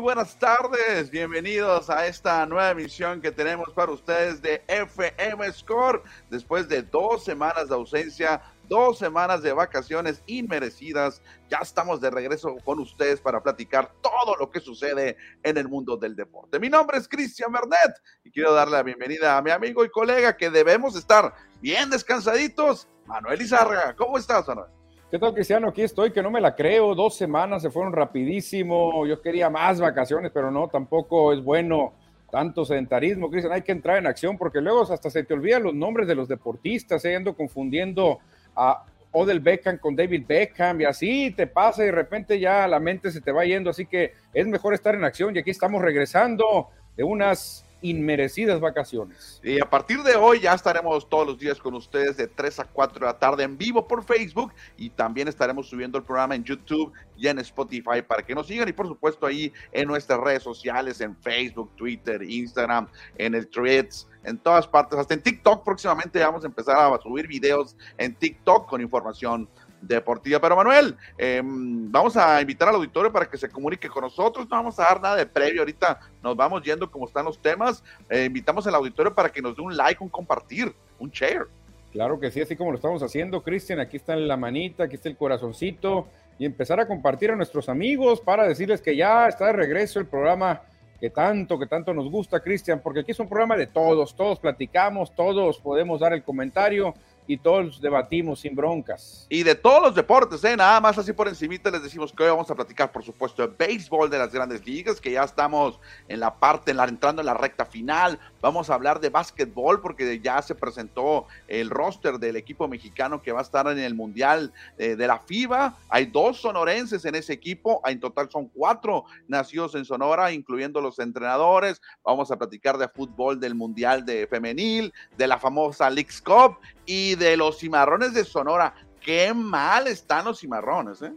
buenas tardes. Bienvenidos a esta nueva emisión que tenemos para ustedes de FM Score. Después de dos semanas de ausencia, dos semanas de vacaciones inmerecidas, ya estamos de regreso con ustedes para platicar todo lo que sucede en el mundo del deporte. Mi nombre es Cristian Bernet y quiero darle la bienvenida a mi amigo y colega que debemos estar bien descansaditos, Manuel Izarra. ¿Cómo estás, Manuel? ¿Qué tal, Cristiano? Aquí estoy, que no me la creo. Dos semanas se fueron rapidísimo. Yo quería más vacaciones, pero no, tampoco es bueno tanto sedentarismo. Cristian, hay que entrar en acción porque luego hasta se te olvidan los nombres de los deportistas, ¿eh? ando confundiendo a Odell Beckham con David Beckham y así te pasa y de repente ya la mente se te va yendo. Así que es mejor estar en acción y aquí estamos regresando de unas inmerecidas vacaciones. Y a partir de hoy ya estaremos todos los días con ustedes de 3 a 4 de la tarde en vivo por Facebook y también estaremos subiendo el programa en YouTube y en Spotify para que nos sigan y por supuesto ahí en nuestras redes sociales, en Facebook, Twitter, Instagram, en el Threads, en todas partes, hasta en TikTok próximamente vamos a empezar a subir videos en TikTok con información deportiva. Pero Manuel, em, vamos a invitar al auditorio para que se comunique con nosotros. No vamos a dar nada de previo. Ahorita nos vamos yendo como están los temas. Eh, invitamos al auditorio para que nos dé un like, un compartir, un share. Claro que sí, así como lo estamos haciendo, Cristian. Aquí está la manita, aquí está el corazoncito. Y empezar a compartir a nuestros amigos para decirles que ya está de regreso el programa que tanto, que tanto nos gusta, Cristian, porque aquí es un programa de todos, todos platicamos, todos podemos dar el comentario y todos debatimos sin broncas. Y de todos los deportes, ¿eh? nada más así por encimita les decimos que hoy vamos a platicar, por supuesto, de béisbol de las grandes ligas, que ya estamos en la parte, en la, entrando en la recta final. Vamos a hablar de básquetbol porque ya se presentó el roster del equipo mexicano que va a estar en el Mundial eh, de la FIBA. Hay dos sonorenses en ese equipo, en total son cuatro nacidos en Sonora, incluyendo los entrenadores. Vamos a platicar de fútbol del Mundial de Femenil, de la famosa Leagues Cup y de los cimarrones de Sonora. Qué mal están los cimarrones, ¿eh?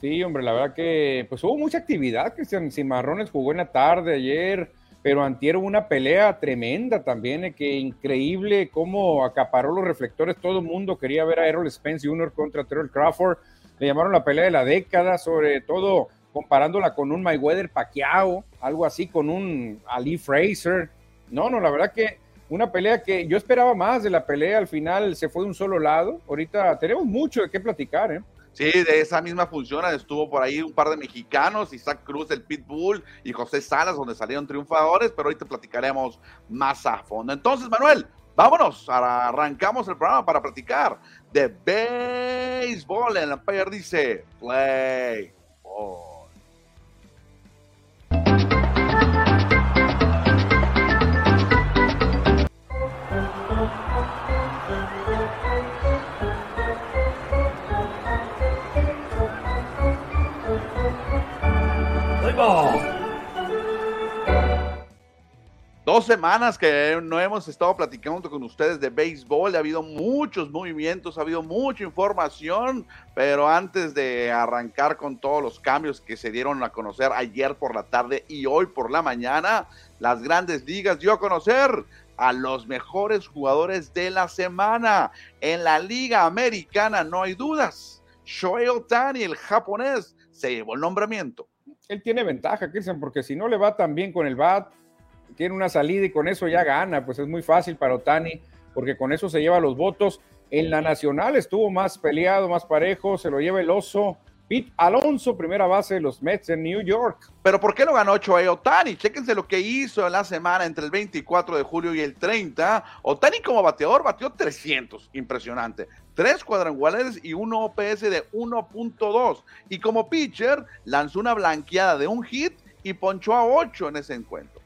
Sí, hombre, la verdad que pues hubo mucha actividad, Cristian Cimarrones jugó en la tarde ayer, pero antier una pelea tremenda también, eh, que increíble cómo acaparó los reflectores, todo el mundo quería ver a Errol Spence Jr. contra Terrell Crawford, le llamaron la pelea de la década, sobre todo comparándola con un Mayweather Pacquiao, algo así con un Ali Fraser, no, no, la verdad que una pelea que yo esperaba más de la pelea, al final se fue de un solo lado. Ahorita tenemos mucho de qué platicar, ¿eh? Sí, de esa misma función estuvo por ahí un par de mexicanos, Isaac Cruz del Pitbull y José Salas, donde salieron triunfadores, pero ahorita platicaremos más a fondo. Entonces, Manuel, vámonos, arrancamos el programa para platicar de béisbol. El Empire dice, play. Dos semanas que no hemos estado platicando con ustedes de béisbol, ha habido muchos movimientos, ha habido mucha información, pero antes de arrancar con todos los cambios que se dieron a conocer ayer por la tarde y hoy por la mañana, las grandes ligas dio a conocer a los mejores jugadores de la semana. En la Liga Americana no hay dudas. Shohei Otani, el japonés, se llevó el nombramiento. Él tiene ventaja, Cristian, porque si no le va tan bien con el bat, tiene una salida y con eso ya gana, pues es muy fácil para Otani, porque con eso se lleva los votos. En la nacional estuvo más peleado, más parejo, se lo lleva el oso. Pete Alonso, primera base de los Mets en New York. Pero ¿por qué no ganó Choey Otani? Chéquense lo que hizo en la semana entre el 24 de julio y el 30. Otani como bateador batió 300, impresionante. Tres cuadrangulares y un OPS de 1.2. Y como pitcher lanzó una blanqueada de un hit y ponchó a 8 en ese encuentro.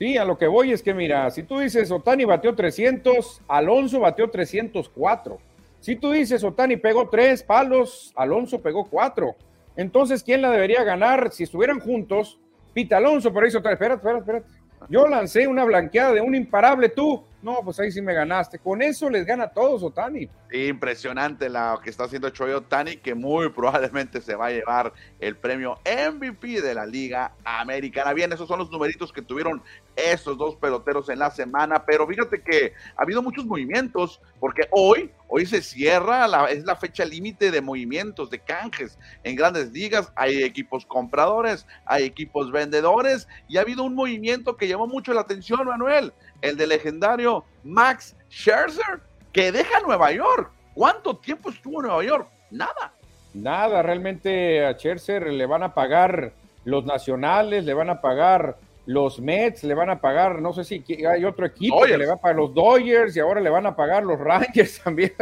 Sí, a lo que voy es que mira, si tú dices Otani bateó 300, Alonso bateó 304. Si tú dices Otani pegó tres palos, Alonso pegó cuatro. Entonces, ¿quién la debería ganar si estuvieran juntos? Pita Alonso, pero hizo tres. Espérate, espérate, espérate. Yo lancé una blanqueada de un imparable tú. No, pues ahí sí me ganaste. Con eso les gana a todos Otani. Impresionante lo que está haciendo Choi Otani, que muy probablemente se va a llevar el premio MVP de la Liga Americana. Bien, esos son los numeritos que tuvieron estos dos peloteros en la semana, pero fíjate que ha habido muchos movimientos, porque hoy, Hoy se cierra, la, es la fecha límite de movimientos, de canjes en grandes ligas. Hay equipos compradores, hay equipos vendedores y ha habido un movimiento que llamó mucho la atención, Manuel, el de legendario Max Scherzer, que deja Nueva York. ¿Cuánto tiempo estuvo en Nueva York? Nada. Nada, realmente a Scherzer le van a pagar los nacionales, le van a pagar los Mets, le van a pagar, no sé si hay otro equipo que le va a pagar los Dodgers y ahora le van a pagar los Rangers también.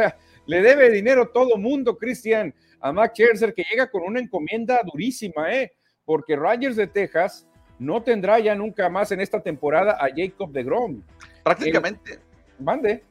le debe dinero todo mundo, Cristian, a Max Scherzer, que llega con una encomienda durísima, ¿eh? Porque Rangers de Texas no tendrá ya nunca más en esta temporada a Jacob de Grom. Prácticamente. mande.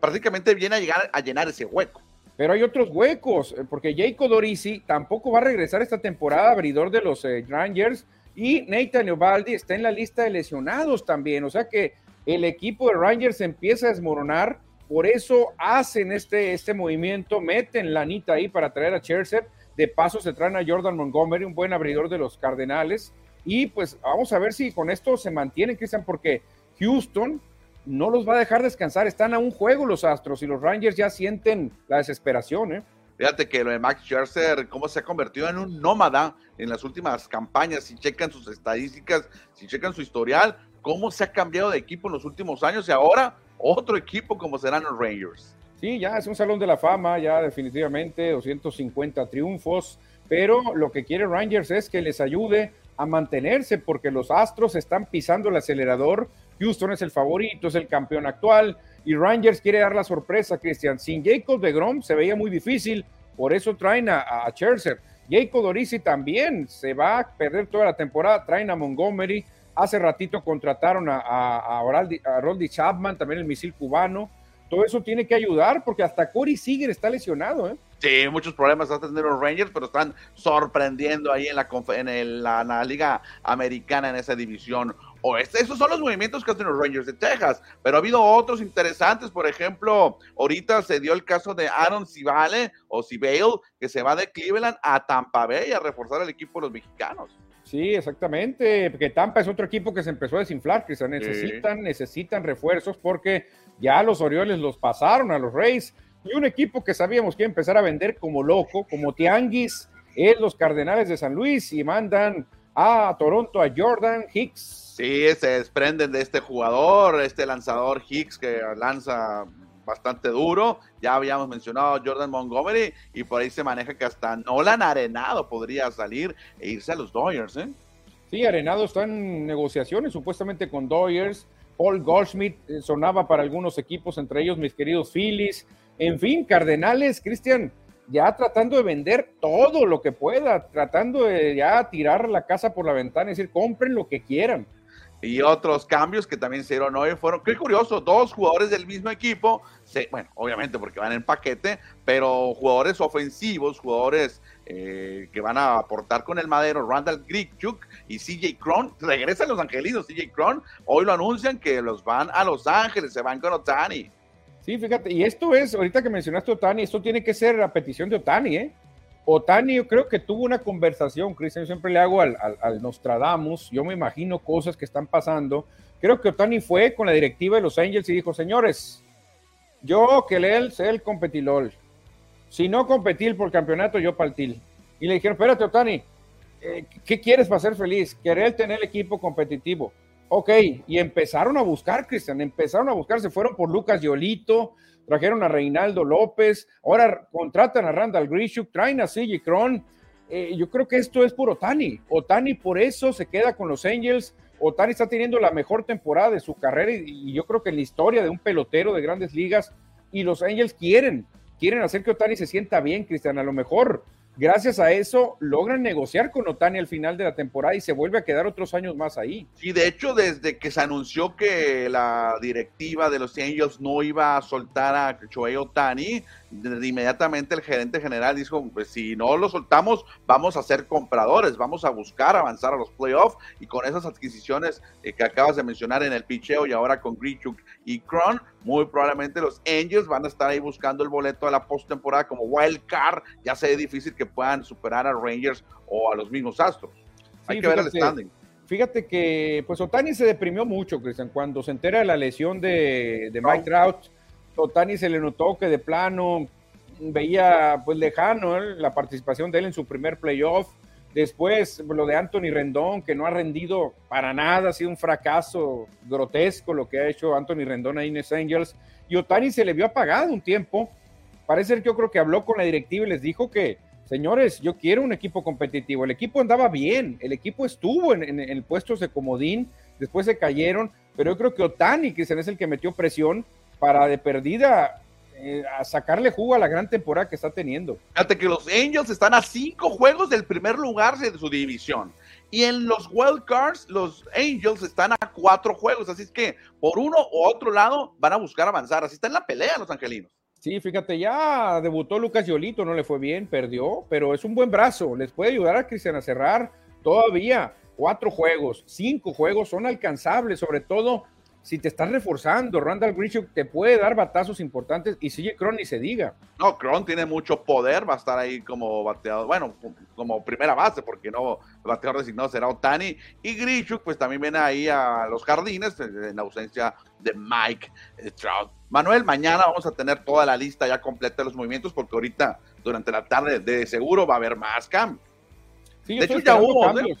Prácticamente viene a llegar a llenar ese hueco. Pero hay otros huecos, eh, porque Jacob Dorisi tampoco va a regresar esta temporada, abridor de los eh, Rangers, y Nathan Ovaldi está en la lista de lesionados también. O sea que el equipo de Rangers empieza a desmoronar, por eso hacen este, este movimiento, meten la anita ahí para traer a Scherzer. De paso se traen a Jordan Montgomery, un buen abridor de los Cardenales. Y pues vamos a ver si con esto se mantiene, Cristian, porque Houston no los va a dejar descansar. Están a un juego los Astros y los Rangers ya sienten la desesperación, ¿eh? Fíjate que lo de Max Scherzer, cómo se ha convertido en un nómada en las últimas campañas. Si checan sus estadísticas, si checan su historial, cómo se ha cambiado de equipo en los últimos años y ahora otro equipo como serán los Rangers. Sí, ya es un salón de la fama, ya definitivamente 250 triunfos, pero lo que quiere Rangers es que les ayude a mantenerse porque los Astros están pisando el acelerador Houston es el favorito, es el campeón actual y Rangers quiere dar la sorpresa, Cristian. Sin Jacob de Grom se veía muy difícil, por eso traen a, a Scherzer. Jacob Dorisi también se va a perder toda la temporada, traen a Montgomery. Hace ratito contrataron a, a, Chapman, también el misil cubano. Todo eso tiene que ayudar porque hasta Corey Seager está lesionado. ¿eh? Sí, muchos problemas están teniendo los Rangers, pero están sorprendiendo ahí en la, en la Liga Americana en esa división esos son los movimientos que hacen los Rangers de Texas, pero ha habido otros interesantes, por ejemplo, ahorita se dio el caso de Aaron Civale o Cibale, que se va de Cleveland a Tampa Bay a reforzar el equipo de los mexicanos. Sí, exactamente, porque Tampa es otro equipo que se empezó a desinflar, que se necesitan, necesitan refuerzos porque ya los Orioles los pasaron a los Rays y un equipo que sabíamos que iba a empezar a vender como loco, como Tianguis, es los Cardenales de San Luis y mandan a Toronto a Jordan Hicks Sí, se desprenden de este jugador, este lanzador Hicks que lanza bastante duro. Ya habíamos mencionado a Jordan Montgomery y por ahí se maneja que hasta Nolan Arenado podría salir e irse a los Dodgers. ¿eh? Sí, Arenado está en negociaciones supuestamente con Dodgers. Paul Goldschmidt eh, sonaba para algunos equipos, entre ellos mis queridos Phillies. En fin, Cardenales, Cristian, ya tratando de vender todo lo que pueda, tratando de ya tirar la casa por la ventana y decir, compren lo que quieran y otros cambios que también se dieron hoy fueron, qué curioso, dos jugadores del mismo equipo, bueno, obviamente porque van en paquete, pero jugadores ofensivos, jugadores eh, que van a aportar con el madero, Randall Grichuk y CJ Cron, regresan los angelinos, CJ Cron, hoy lo anuncian que los van a Los Ángeles, se van con Otani. Sí, fíjate, y esto es, ahorita que mencionaste Otani, esto tiene que ser a petición de Otani, ¿eh? Otani, yo creo que tuvo una conversación, Cristian, yo siempre le hago al, Nostradamus, yo me imagino cosas que están pasando. Creo que Otani fue con la directiva de los Angels y dijo, señores, yo que él sé el competilol. Si no competir por campeonato, yo paltil. Y le dijeron, espérate, Otani, eh, ¿qué quieres para ser feliz? Querer tener equipo competitivo. Ok, y empezaron a buscar, Cristian, empezaron a buscar, se fueron por Lucas Yolito, trajeron a Reinaldo López, ahora contratan a Randall Grishuk, traen a CJ Cron. Eh, yo creo que esto es por Otani. Otani por eso se queda con los Angels. Otani está teniendo la mejor temporada de su carrera y, yo creo que en la historia de un pelotero de grandes ligas y los Angels quieren, quieren hacer que Otani se sienta bien, Cristian. A lo mejor gracias a eso logran negociar con Otani al final de la temporada y se vuelve a quedar otros años más ahí. Sí, de hecho, desde que se anunció que la directiva de los Angels no iba a soltar a Shohei Otani, inmediatamente el gerente general dijo, pues si no lo soltamos, vamos a ser compradores, vamos a buscar avanzar a los playoffs y con esas adquisiciones eh, que acabas de mencionar en el picheo y ahora con Grichuk y Cron, muy probablemente los Angels van a estar ahí buscando el boleto de la postemporada como wild card, ya sea difícil que puedan superar a Rangers o a los mismos Astros. Hay que ver el standing. Fíjate que pues Otani se deprimió mucho, Cristian, cuando se entera de la lesión de, de Mike Trout Otani se le notó que de plano veía pues lejano la participación de él en su primer playoff. Después lo de Anthony Rendón, que no ha rendido para nada, ha sido un fracaso grotesco lo que ha hecho Anthony Rendón en Los Angels. Y Otani se le vio apagado un tiempo. Parece que yo creo que habló con la directiva y les dijo que, señores, yo quiero un equipo competitivo. El equipo andaba bien, el equipo estuvo en, el puesto de comodín, después se cayeron, pero yo creo que Otani, que es el que metió presión para de perdida eh, a sacarle jugo a la gran temporada que está teniendo. Fíjate que los Angels están a cinco juegos del primer lugar de su división. Y en los wild cards, los Angels están a cuatro juegos. Así es que por uno u otro lado van a buscar avanzar. Así está en la pelea los angelinos. Sí, fíjate, ya debutó Lucas Yolito, no le fue bien, perdió, pero es un buen brazo. Les puede ayudar a Cristian a cerrar todavía cuatro juegos, cinco juegos son alcanzables, sobre todo si te estás reforzando, Randall Grichuk te puede dar batazos importantes y sigue Cron ni se diga. No, Cron tiene mucho poder, va a estar ahí como bateador, bueno, como primera base, porque no, el bateador designado será Otani. Y Grichuk, pues también viene ahí a los jardines en ausencia de Mike Trout. Manuel, mañana vamos a tener toda la lista ya completa de los movimientos, porque ahorita, durante la tarde, de seguro va a haber más cambios. Sí, de hecho, ya hubo, ¿eh?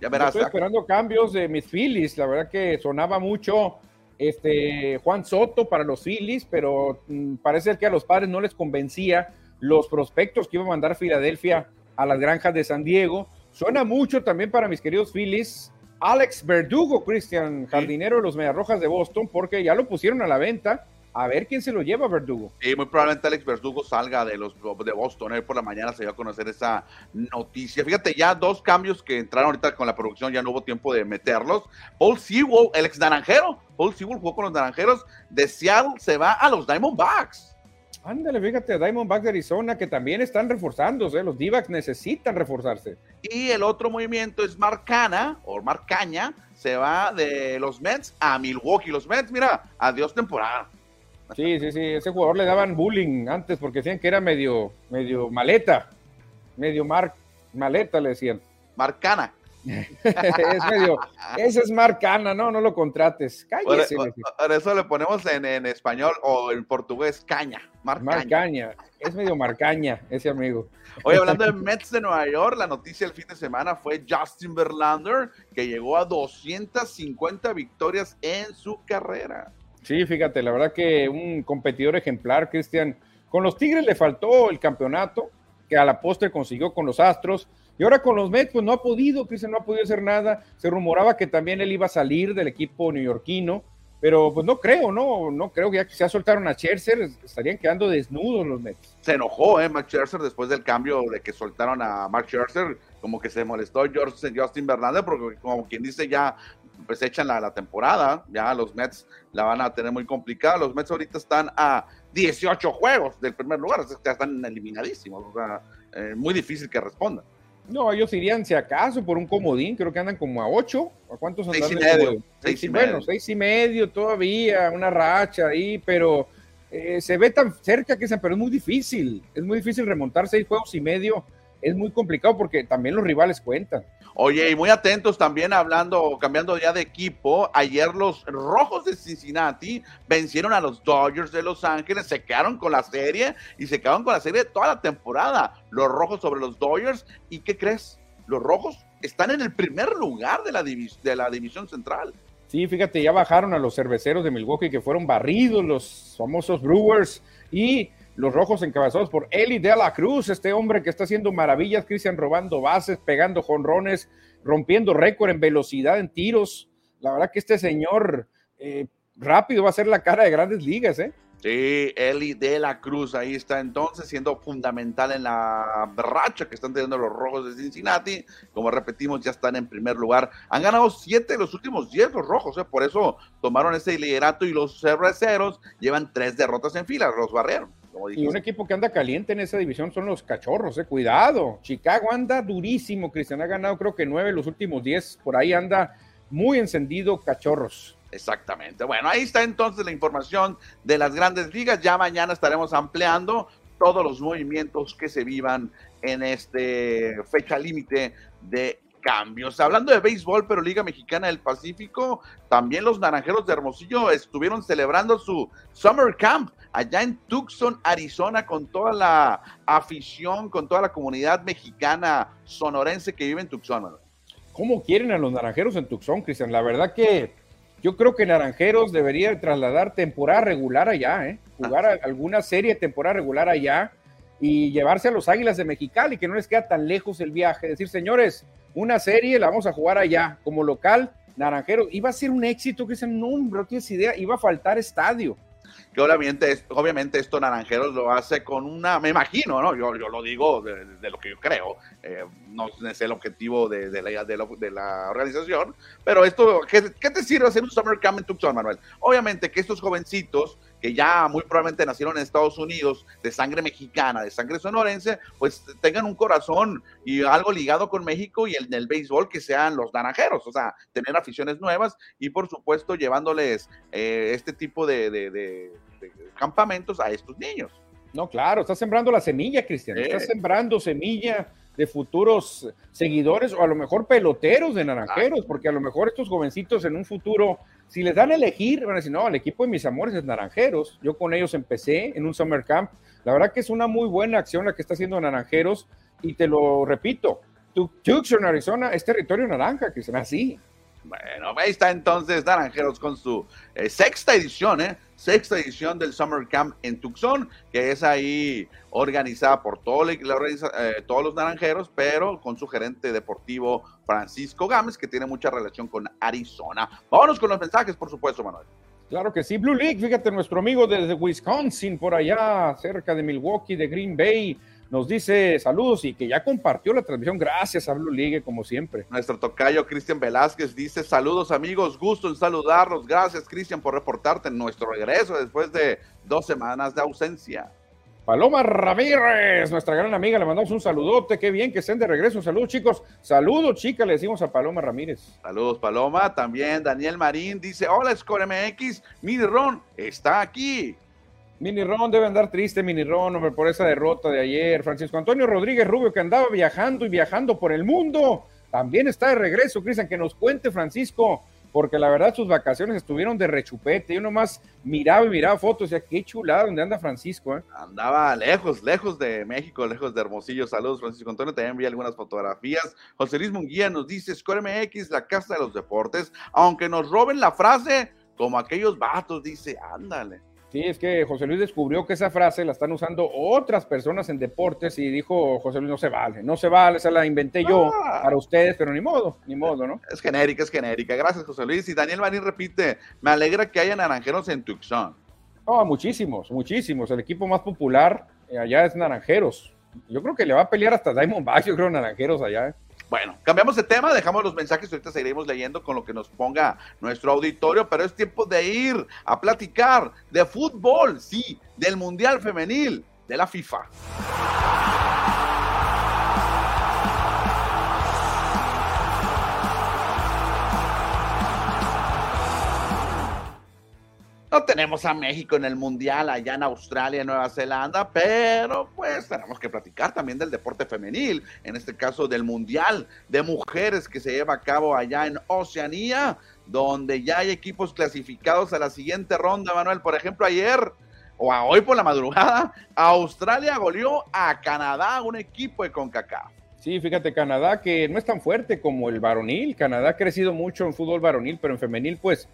Ya verás. Estoy esperando cambios de mis Phillies. La verdad que sonaba mucho este Juan Soto para los Phillies, pero mm, parece que a los padres no les convencía los prospectos que iba a mandar Filadelfia a las granjas de San Diego. Suena mucho también para mis queridos Phillies. Alex Verdugo, Cristian, jardinero de los Mediarrojas de Boston, porque ya lo pusieron a la venta a ver quién se lo lleva, Verdugo. Sí, muy probablemente Alex Verdugo salga de los de Boston. Hoy por la mañana se dio a conocer esa noticia. Fíjate, ya dos cambios que entraron ahorita con la producción, ya no hubo tiempo de meterlos. Paul Sewell, el ex naranjero, Paul Sewell jugó con los naranjeros de Seattle, se va a los Diamondbacks. Ándale, fíjate, Diamondbacks de Arizona, que también están reforzándose, los d necesitan reforzarse. Y el otro movimiento es Marcana, o Marcaña, se va de los Mets a Milwaukee. Los Mets, mira, adiós temporada. Sí, sí, sí, ese jugador le daban bullying antes porque decían que era medio, medio maleta, medio mar, maleta le decían. Marcana. es medio, ese es Marcana, no, no lo contrates. Cállese. Por, eso le ponemos en, en, español o en portugués caña. Marcaña. Marcaña. Es medio marcaña ese amigo. Oye, hablando de Mets de Nueva York, la noticia del fin de semana fue Justin Verlander, que llegó a 250 victorias en su carrera. Sí, fíjate, la verdad que un competidor ejemplar, Cristian. Con los Tigres le faltó el campeonato, que a la postre consiguió con los Astros. Y ahora con los Mets, pues no ha podido, Cristian no ha podido hacer nada. Se rumoraba que también él iba a salir del equipo neoyorquino, pero pues no creo, no, no creo que ya se soltaron a Scherzer, estarían quedando desnudos los Mets. Se enojó, ¿eh? Mark Scherzer después del cambio de que soltaron a Mark Scherzer, como que se molestó George, Justin Bernardo, porque como quien dice ya pues echan la, la, temporada, ya los Mets la van a tener muy complicada, los Mets ahorita están a 18 juegos del primer lugar, o ya están eliminadísimos, o sea, eh, muy difícil que respondan. No, ellos irían si acaso por un comodín, creo que andan como a 8, ¿a cuántos andan? Seis y medio. Seis y bueno, seis y medio todavía, una racha ahí, pero eh, se ve tan cerca que se, pero es muy difícil, es muy difícil remontar seis juegos y medio, es muy complicado porque también los rivales cuentan. Oye, y muy atentos también hablando, cambiando ya de equipo. Ayer los Rojos de Cincinnati vencieron a los Dodgers de Los Ángeles, se quedaron con la serie y se quedaron con la serie toda la temporada. Los Rojos sobre los Dodgers. ¿Y qué crees? Los Rojos están en el primer lugar de la, de la división central. Sí, fíjate, ya bajaron a los cerveceros de Milwaukee que fueron barridos, los famosos Brewers. Y los rojos encabezados por Eli de la Cruz, este hombre que está haciendo maravillas, Cristian robando bases, pegando jonrones, rompiendo récord en velocidad, en tiros. La verdad que este señor eh, rápido va a ser la cara de grandes ligas, ¿eh? Sí, Eli de la Cruz ahí está entonces siendo fundamental en la racha que están teniendo los rojos de Cincinnati. Como repetimos, ya están en primer lugar. Han ganado siete de los últimos diez los rojos, ¿eh? por eso tomaron ese liderato y los cerveceros llevan tres derrotas en fila, los Y un equipo que anda caliente en esa división son los cachorros, eh. Cuidado. Chicago anda durísimo, Cristian. Ha ganado creo que nueve los últimos diez. Por ahí anda muy encendido cachorros. Exactamente. Bueno, ahí está entonces la información de las grandes ligas. Ya mañana estaremos ampliando todos los movimientos que se vivan en este fecha límite de cambios. Hablando de béisbol, pero Liga Mexicana del Pacífico, también los Naranjeros de Hermosillo estuvieron celebrando su Summer Camp allá en Tucson, Arizona, con toda la afición, con toda la comunidad mexicana sonorense que vive en Tucson. ¿Cómo quieren a los Naranjeros en Tucson, Cristian? La verdad que yo creo que Naranjeros debería trasladar temporada regular allá, ¿eh? jugar alguna serie temporada regular allá y llevarse a los Águilas de Mexicali, que no les queda tan lejos el viaje. Decir, señores, una serie la vamos a jugar allá como local. Naranjero, iba a ser un éxito, que no, no tienes idea, iba a faltar estadio que obviamente, obviamente esto Naranjeros lo hace con una, me imagino, ¿no? Yo, yo lo digo de, lo que yo creo, eh, no es el objetivo de, la, de, la, organización, pero esto, ¿qué, te sirve hacer un Summer Camp en Tucson, Manuel? Obviamente que estos jovencitos que ya muy probablemente nacieron en Estados Unidos, de sangre mexicana, de sangre sonorense, pues tengan un corazón y algo ligado con México y el del béisbol que sean los naranjeros, o sea, tener aficiones nuevas y por supuesto llevándoles eh, este tipo de, de, campamentos a estos niños. No, claro, está sembrando la semilla, Cristian, está sembrando semilla de futuros seguidores o a lo mejor peloteros de naranjeros, porque a lo mejor estos jovencitos en un futuro si les dan a elegir, van a decir, no, el equipo de mis amores es Naranjeros. Yo con ellos empecé en un Summer Camp. La verdad que es una muy buena acción la que está haciendo Naranjeros. Y te lo repito, Tucson, Arizona, es territorio naranja, que será así. Bueno, ahí está entonces Naranjeros con su eh, sexta edición, ¿eh? Sexta edición del Summer Camp en Tucson, que es ahí organizada por todo eh, todos los naranjeros, pero con su gerente deportivo Francisco Gámez, que tiene mucha relación con Arizona. Vámonos con los mensajes, por supuesto, Manuel. Claro que sí, Blue League, fíjate, nuestro amigo desde Wisconsin, por allá, cerca de Milwaukee, de Green Bay, nos dice saludos y que ya compartió la transmisión. Gracias a Blue League, como siempre. Nuestro tocayo Cristian Velázquez dice saludos amigos, gusto en saludarlos. Gracias Cristian por reportarte en nuestro regreso después de dos semanas de ausencia. Paloma Ramírez, nuestra gran amiga, le mandamos un saludote, qué bien que estén de regreso. Saludos chicos, saludos chicas, le decimos a Paloma Ramírez. Saludos Paloma, también Daniel Marín dice, hola Score MX, Mini Ron está aquí. Mini Ron debe andar triste, Mini Ron, hombre, por esa derrota de ayer. Francisco Antonio Rodríguez Rubio, que andaba viajando y viajando por el mundo, también está de regreso. Cristian, que nos cuente, Francisco, porque la verdad sus vacaciones estuvieron de rechupete. Yo nomás miraba y miraba fotos, y decía, qué chulada donde anda Francisco. ¿eh? Andaba lejos, lejos de México, lejos de Hermosillo. Saludos, Francisco Antonio. También vi algunas fotografías. José Luis Munguía nos dice: Score MX, la casa de los deportes. Aunque nos roben la frase, como aquellos vatos, dice, ándale. Sí, es que José Luis descubrió que esa frase la están usando otras personas en deportes y dijo José Luis, no se vale, no se vale, esa la inventé yo ah. para ustedes, pero ni modo, ni modo, ¿no? Es genérica, es genérica. Gracias, José Luis. Y Daniel Marín repite, me alegra que haya naranjeros en Tucson. Oh, muchísimos, muchísimos. El equipo más popular eh, allá es Naranjeros. Yo creo que le va a pelear hasta Diamondback, yo creo, Naranjeros allá. ¿eh? Bueno, cambiamos de tema, dejamos los mensajes, ahorita seguiremos leyendo con lo que nos ponga nuestro auditorio, pero es tiempo de ir a platicar de fútbol, sí, del Mundial Femenil de la FIFA. No tenemos a México en el Mundial allá en Australia, Nueva Zelanda, pero pues tenemos que platicar también del deporte femenil, en este caso del Mundial de Mujeres que se lleva a cabo allá en Oceanía, donde ya hay equipos clasificados a la siguiente ronda, Manuel. Por ejemplo, ayer o a hoy por la madrugada, Australia goleó a Canadá, un equipo de CONCACAF. Sí, fíjate, Canadá que no es tan fuerte como el varonil. Canadá ha crecido mucho en fútbol varonil, pero en femenil, pues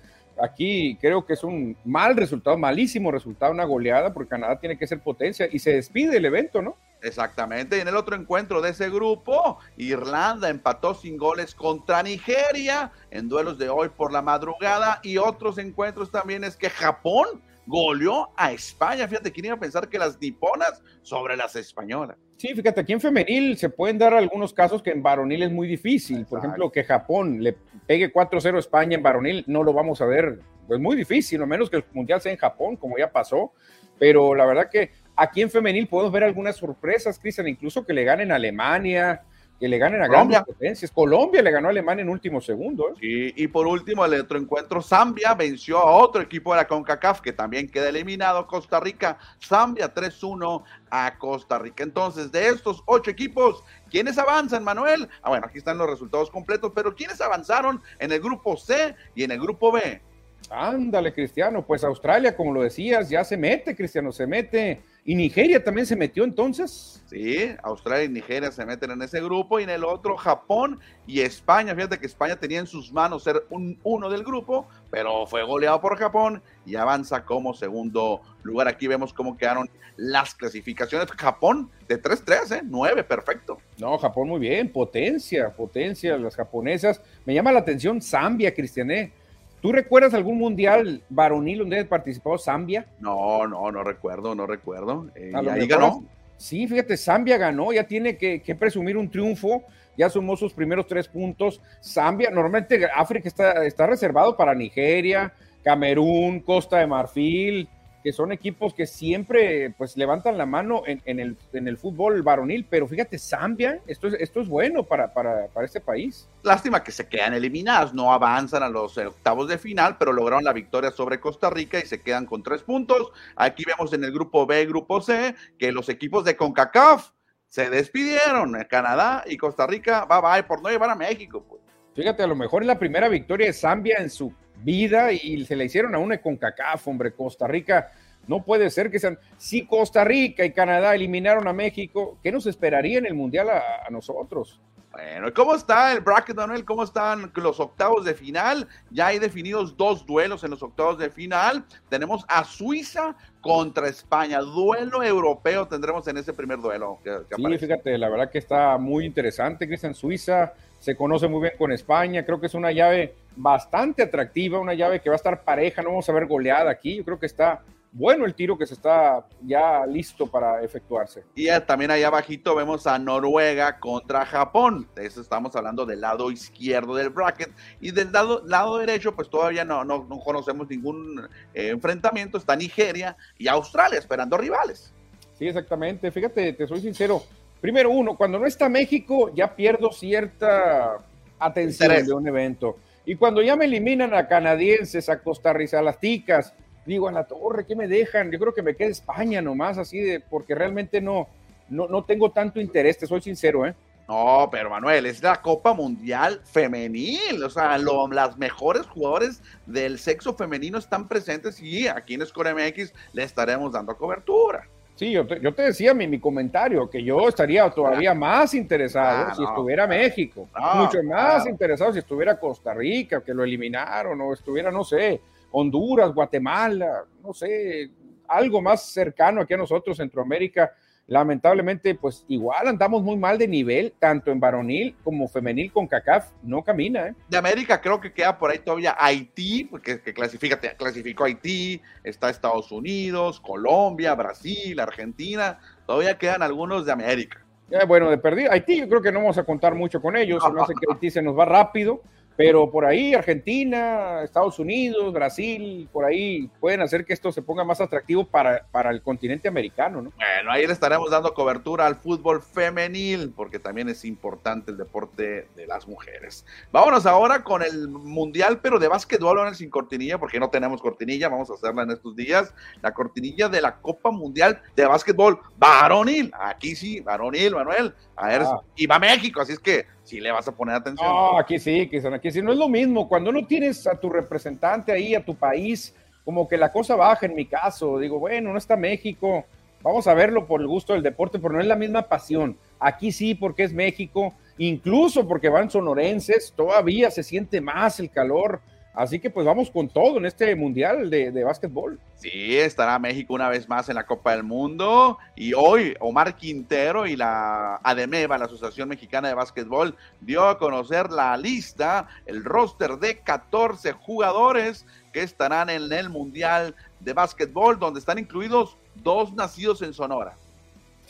aquí creo que es un mal resultado, malísimo resultado, una goleada, porque Canadá tiene que ser potencia y se despide el evento, ¿no? Exactamente, y en el otro encuentro de ese grupo, Irlanda empató sin goles contra Nigeria en duelos de hoy por la madrugada y otros encuentros también es que Japón goleó a España. Fíjate, ¿quién iba a pensar que las niponas sobre las españolas? Sí, fíjate, aquí en femenil se pueden dar algunos casos que en varonil es muy difícil. Por ejemplo, que Japón le pegue 4-0 a España en varonil, no lo vamos a ver. Pues muy difícil, a menos que el mundial sea en Japón, como ya pasó. Pero la verdad que aquí en femenil podemos ver algunas sorpresas, Cristian, incluso que le ganen a Alemania, que le ganen a Colombia. potencias. Colombia le ganó a Alemania en último segundo. ¿eh? Sí, y por último, el otro encuentro, Zambia venció a otro equipo de la CONCACAF que también queda eliminado, Costa Rica. Zambia 3-1 a Costa Rica. Entonces, de estos ocho equipos, ¿quiénes avanzan, Manuel? Ah, bueno, aquí están los resultados completos, pero ¿quiénes avanzaron en el grupo C y en el grupo B? Ándale, Cristiano, pues Australia, como lo decías, ya se mete, Cristiano, se mete ¿Y Nigeria también se metió entonces? Sí, Australia y Nigeria se meten en ese grupo y en el otro Japón y España. Fíjate que España tenía en sus manos ser un, uno del grupo, pero fue goleado por Japón y avanza como segundo lugar. Aquí vemos cómo quedaron las clasificaciones. Japón de 3-3, ¿eh? 9, perfecto. No, Japón muy bien, potencia, potencia, las japonesas. Me llama la atención Zambia, Cristiané ¿Tú recuerdas algún mundial varonil donde participado Zambia? No, no, no recuerdo, no recuerdo. Eh, ahí ganó. Sí, fíjate, Zambia ganó, ya tiene que, presumir un triunfo, ya sumó sus primeros tres puntos. Zambia, normalmente África está, está reservado para Nigeria, Camerún, Costa de Marfil, que son equipos que siempre pues levantan la mano en, el, en el, fútbol varonil, pero fíjate, Zambia, esto es, esto es bueno para, para, para, este país. Lástima que se quedan eliminados, no avanzan a los octavos de final, pero lograron la victoria sobre Costa Rica y se quedan con tres puntos. Aquí vemos en el grupo B, grupo C, que los equipos de CONCACAF se despidieron, Canadá y Costa Rica, bye bye, por no llevar a México. Pues. Fíjate, a lo mejor es la primera victoria de Zambia en su vida y se le hicieron a una con CACAF, hombre, Costa Rica. No puede ser que sean. Si Costa Rica y Canadá eliminaron a México, ¿qué nos esperaría en el Mundial a, nosotros? Bueno, ¿cómo está el bracket, Manuel? ¿Cómo están los octavos de final? Ya hay definidos dos duelos en los octavos de final. Tenemos a Suiza contra España. Duelo europeo tendremos en ese primer duelo. sí, fíjate, la verdad que está muy interesante, Cristian. Suiza se conoce muy bien con España. Creo que es una llave bastante atractiva, una llave que va a estar pareja. No vamos a ver goleada aquí. Yo creo que está bueno el tiro que se está ya listo para efectuarse. Y también ahí abajito vemos a Noruega contra Japón. De eso estamos hablando del lado izquierdo del bracket. Y del lado, lado derecho, pues todavía no, no, conocemos ningún eh, enfrentamiento. Está Nigeria y Australia esperando rivales. Sí, exactamente. Fíjate, te soy sincero. Primero, uno, cuando no está México, ya pierdo cierta atención de un evento. Y cuando ya me eliminan a canadienses, a costarricenses, a las ticas, digo, a la torre, ¿qué me dejan? Yo creo que me queda España nomás, así de, porque realmente no, no, no tengo tanto interés, te soy sincero, ¿eh? No, pero Manuel, es la Copa Mundial Femenil. O sea, lo, las mejores jugadores del sexo femenino están presentes y aquí en Score MX le estaremos dando cobertura. Sí, yo te, yo te decía mi, mi, comentario, que yo estaría todavía más interesado ah, si estuviera México, mucho más interesado si estuviera Costa Rica, que lo eliminaron, o estuviera, no sé, Honduras, Guatemala, no sé, algo más cercano aquí a nosotros, Centroamérica. Lamentablemente, pues igual andamos muy mal de nivel, tanto en varonil como femenil con CACAF, no camina. ¿eh? De América creo que queda por ahí todavía Haití, porque que clasifica, clasificó Haití, está Estados Unidos, Colombia, Brasil, Argentina, todavía quedan algunos de América. bueno, de perdido, Haití yo creo que no vamos a contar mucho con ellos, no que Haití se nos va rápido, pero por ahí Argentina, Estados Unidos, Brasil, por ahí pueden hacer que esto se ponga más atractivo para, para el continente americano, ¿no? Bueno, ahí le estaremos dando cobertura al fútbol femenil, porque también es importante el deporte de las mujeres. Vámonos ahora con el mundial, pero de básquetbol ahora sin cortinilla, porque no tenemos cortinilla, vamos a hacerla en estos días. La cortinilla de la Copa Mundial de Básquetbol varonil. Aquí sí, varonil, Manuel. A ver, ah. y va México, así es que sí le vas a poner atención. No, aquí sí, aquí sí, no es lo mismo. Cuando no tienes a tu representante ahí, a tu país, como que la cosa baja en mi caso. Digo, bueno, no está México, vamos a verlo por el gusto del deporte, pero no es la misma pasión. Aquí sí, porque es México, incluso porque van sonorenses, todavía se siente más el calor Así que pues vamos con todo en este mundial de, de básquetbol. Sí, estará México una vez más en la Copa del Mundo. Y hoy Omar Quintero y la ADEMEVA, la Asociación Mexicana de Básquetbol, dio a conocer la lista, el roster de 14 jugadores que estarán en el Mundial de Básquetbol, donde están incluidos dos nacidos en Sonora.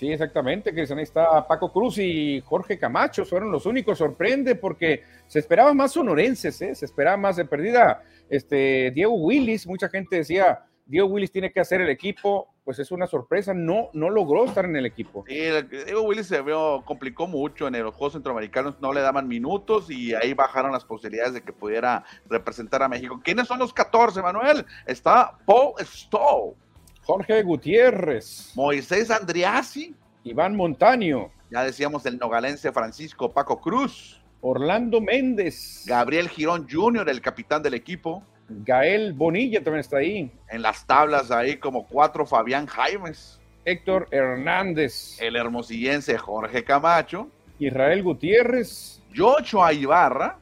Sí, exactamente, que ahí está Paco Cruz y Jorge Camacho, fueron los únicos, sorprende porque se esperaba más sonorenses, ¿eh? se esperaba más de perdida. Este, Diego Willis, mucha gente decía, Diego Willis tiene que hacer el equipo, pues es una sorpresa, no, no logró estar en el equipo. Sí, Diego Willis se vio, complicó mucho en los Juegos Centroamericanos, no le daban minutos y ahí bajaron las posibilidades de que pudiera representar a México. ¿Quiénes son los 14, Manuel? Está Paul Stowe. Jorge Gutiérrez. Moisés Andriasi. Iván Montaño. Ya decíamos el nogalense Francisco Paco Cruz. Orlando Méndez. Gabriel Girón Jr., el capitán del equipo. Gael Bonilla también está ahí. En las tablas ahí como cuatro Fabián Jaimes. Héctor Hernández. El hermosillense Jorge Camacho. Israel Gutiérrez. Yocho Ibarra.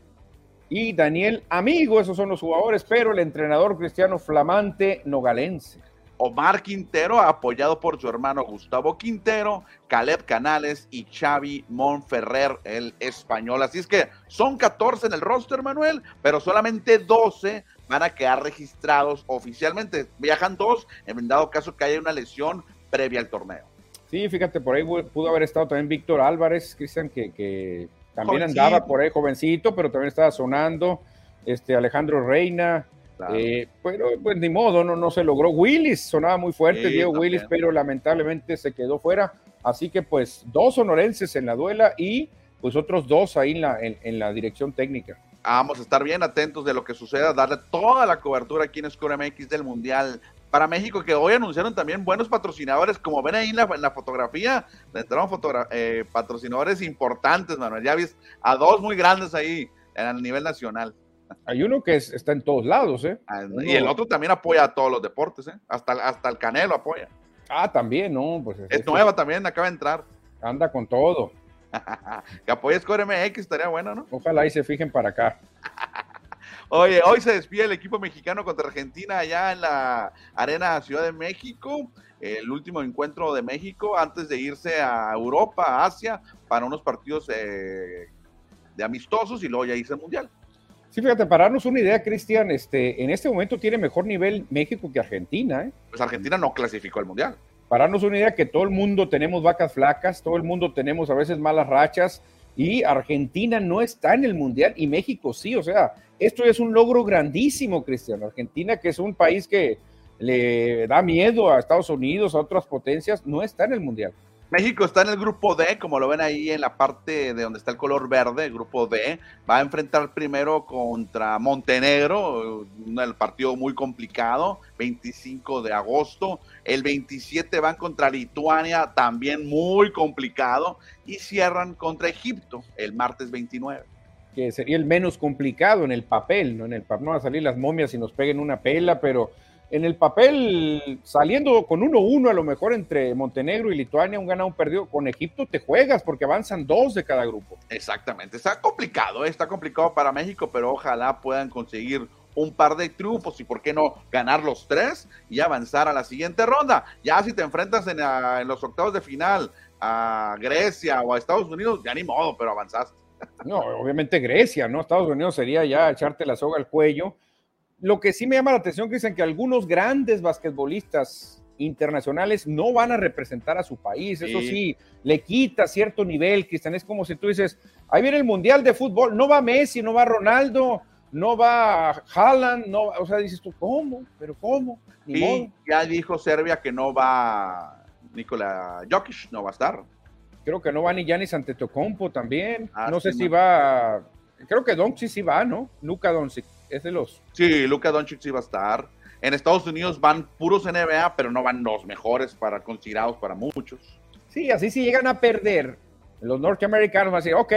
Y Daniel Amigo, esos son los jugadores, pero el entrenador cristiano flamante nogalense. Omar Quintero, apoyado por su hermano Gustavo Quintero, Caleb Canales y Xavi Monferrer, el español. Así es que son 14 en el roster, Manuel, pero solamente 12 van a quedar registrados oficialmente. Viajan dos en dado caso que haya una lesión previa al torneo. Sí, fíjate, por ahí pudo haber estado también Víctor Álvarez, Cristian, que, también andaba por ahí jovencito, pero también estaba sonando. Este Alejandro Reina, eh, pero pues ni modo, no, no se logró. Willis sonaba muy fuerte, Diego Willis, pero lamentablemente se quedó fuera. Así que pues dos sonorenses en la duela y pues otros dos ahí en la, en la dirección técnica vamos a estar bien atentos de lo que suceda, darle toda la cobertura aquí en Score MX del Mundial para México, que hoy anunciaron también buenos patrocinadores, como ven ahí en la, fotografía, entraron eh, patrocinadores importantes, Manuel, ya viste a dos muy grandes ahí a nivel nacional. Hay uno que está en todos lados, ¿eh? Ah, y el otro también apoya a todos los deportes, ¿eh? Hasta, hasta el Canelo apoya. Ah, también, ¿no? Pues es, nueva también, acaba de entrar. Anda con todo. que apoyes Core MX estaría bueno, ¿no? Ojalá y se fijen para acá. Oye, hoy se despide el equipo mexicano contra Argentina allá en la Arena Ciudad de México, el último encuentro de México antes de irse a Europa, a Asia, para unos partidos eh, de amistosos y luego ya irse al Mundial. Sí, fíjate, para darnos una idea, Cristian, este, en este momento tiene mejor nivel México que Argentina. ¿eh? Pues Argentina no clasificó al Mundial para darnos una idea que todo el mundo tenemos vacas flacas, todo el mundo tenemos a veces malas rachas y Argentina no está en el Mundial y México sí, o sea, esto es un logro grandísimo, Cristiano. Argentina, que es un país que le da miedo a Estados Unidos, a otras potencias, no está en el Mundial. México está en el grupo D, como lo ven ahí en la parte de donde está el color verde, el grupo D. Va a enfrentar primero contra Montenegro, un partido muy complicado, 25 de agosto. El 27 van contra Lituania, también muy complicado. Y cierran contra Egipto el martes 29 que sería el menos complicado en el papel, ¿no? En el no van a salir las momias y nos peguen una pela, pero en el papel, saliendo con 1-1 a lo mejor entre Montenegro y Lituania, un ganado, un perdido, con Egipto te juegas porque avanzan dos de cada grupo. Exactamente, está complicado, ¿eh? está complicado para México, pero ojalá puedan conseguir un par de triunfos y por qué no ganar los tres y avanzar a la siguiente ronda. Ya si te enfrentas en, en los octavos de final a Grecia o a Estados Unidos, ya ni modo, pero avanzaste. No, obviamente Grecia, ¿no? Estados Unidos sería ya echarte la soga al cuello lo que sí me llama la atención, Cristian, que algunos grandes basquetbolistas internacionales no van a representar a su país. Eso sí, le quita cierto nivel, Cristian. Es como si tú dices, ahí viene el Mundial de Fútbol, no va Messi, no va Ronaldo, no va Haaland, no, o sea, dices tú, ¿cómo? ¿Pero cómo? y ya dijo Serbia que no va Nikola Jokic, no va a estar. Creo que no va ni Giannis Antetokounmpo también. Ah, no sé si va, creo que Doncic sí va, ¿no? Luka Doncic es de los. Sí, Luka Doncic sí va a estar. En Estados Unidos van puros NBA, pero no van los mejores para considerados para muchos. Sí, así si llegan a perder, los norteamericanos van a decir, ok,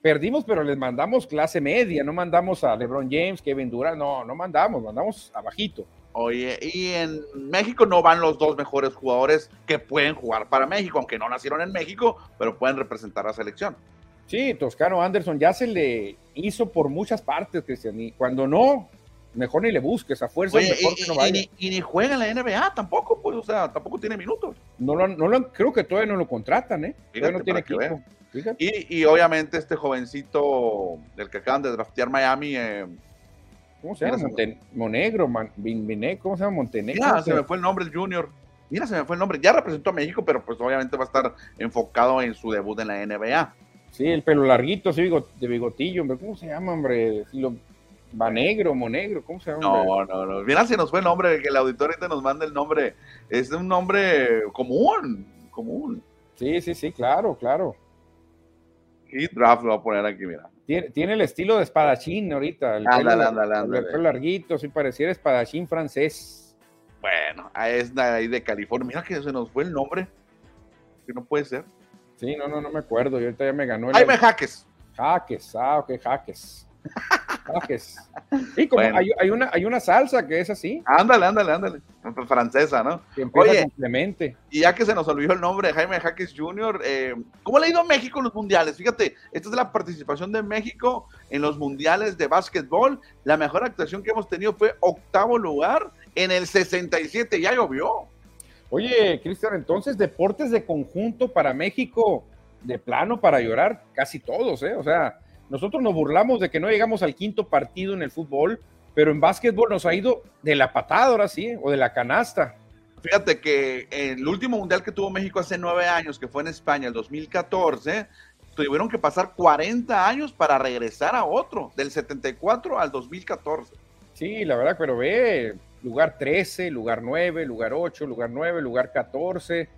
perdimos, pero les mandamos clase media, no mandamos a LeBron James, Kevin Durant, no, no mandamos, mandamos abajito. Oye, y en México no van los dos mejores jugadores que pueden jugar para México, aunque no nacieron en México, pero pueden representar a la selección. Sí, Toscano Anderson ya se le hizo por muchas partes, Cristian, y cuando no, mejor ni le busques, a fuerza mejor y, que no vaya. Y, ni, juega en la NBA tampoco, pues, o sea, tampoco tiene minutos. No lo, no lo, creo que todavía no lo contratan, ¿eh? todavía no tiene equipo. Y, y, obviamente este jovencito del que acaban de draftear Miami. Eh, ¿Cómo se llama? Monegro, ¿cómo se llama? Montenegro. Mira, se me fue el nombre, el Junior. Mira, se me fue el nombre. Ya representó a México, pero pues obviamente va a estar enfocado en su debut en la NBA. Sí, el pelo larguito, así de bigotillo, hombre. ¿Cómo se llama, hombre? Manegro, Monegro, ¿cómo se llama? No, no, no. Mira si nos fue el nombre, que el auditor ahorita nos manda el nombre. Es un nombre común, común. Sí, sí, sí, claro, claro. Y draft lo voy a poner aquí, mira. Tiene, tiene el estilo de espadachín ahorita. El Ándale, ándale, ándale. El pelo larguito, sí pareciera espadachín francés. Bueno, es de ahí de California. Mira que se nos fue el nombre. Que no puede ser. Sí, no, no, no me acuerdo. Y ahorita ya me ganó el. Jaime Jaques. Jaques, ah, ok, jaques. Jaques. Y como Bueno. hay, hay una, hay una salsa que es así, Ándale, ándale, ándale. Francesa, ¿no? que empieza Oye. con Clemente. Y ya que se nos olvidó el nombre de Jaime Jaques Jr., eh, ¿cómo le ha ido a México en los mundiales? Fíjate, esta es la participación de México en los mundiales de básquetbol. La mejor actuación que hemos tenido fue octavo lugar en el 67. Ya llovió. Oye, Cristian, entonces deportes de conjunto para México, de plano para llorar, casi todos, ¿eh? O sea, nosotros nos burlamos de que no llegamos al quinto partido en el fútbol, pero en básquetbol nos ha ido de la patada ahora sí, o de la canasta. Fíjate que el último mundial que tuvo México hace nueve años, que fue en España, el 2014, tuvieron que pasar 40 años para regresar a otro, del 74 al 2014. Sí, la verdad, pero ve, lugar 13, lugar 9, lugar 8, lugar 9, lugar 14.